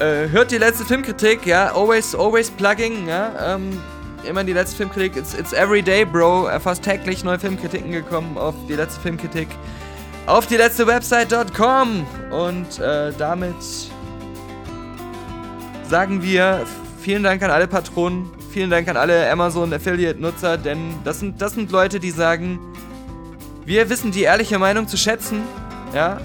äh, hört die letzte Filmkritik, ja, always, always plugging, ja, ähm, immer die letzte Filmkritik, it's, it's every day, bro, Äh, fast täglich neue Filmkritiken gekommen auf die letzte Filmkritik. Auf die letzte Website.com und äh, damit sagen wir vielen Dank an alle Patronen, vielen Dank an alle Amazon Affiliate Nutzer, denn das sind, das sind Leute, die sagen, wir wissen die ehrliche Meinung zu schätzen, ja.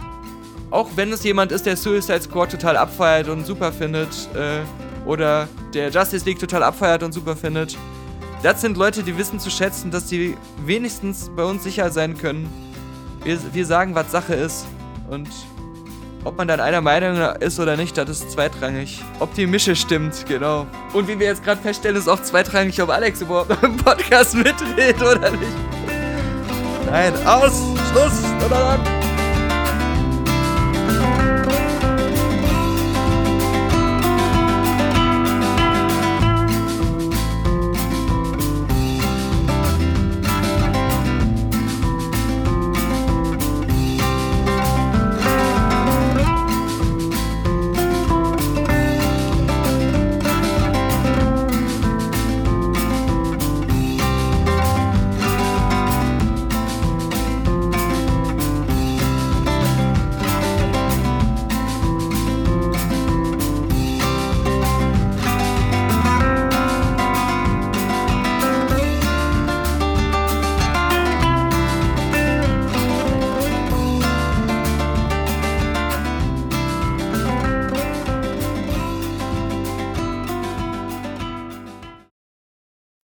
Auch wenn es jemand ist, der Suicide Squad total abfeiert und super findet, äh, oder der Justice League total abfeiert und super findet. Das sind Leute, die wissen zu schätzen, dass sie wenigstens bei uns sicher sein können. Wir, wir sagen, was Sache ist. Und ob man dann einer Meinung ist oder nicht, das ist zweitrangig. Ob die Mische stimmt, genau. Und wie wir jetzt gerade feststellen, ist auch zweitrangig, ob Alex überhaupt im Podcast mitredet oder nicht. Nein, aus, Schluss, oder dann.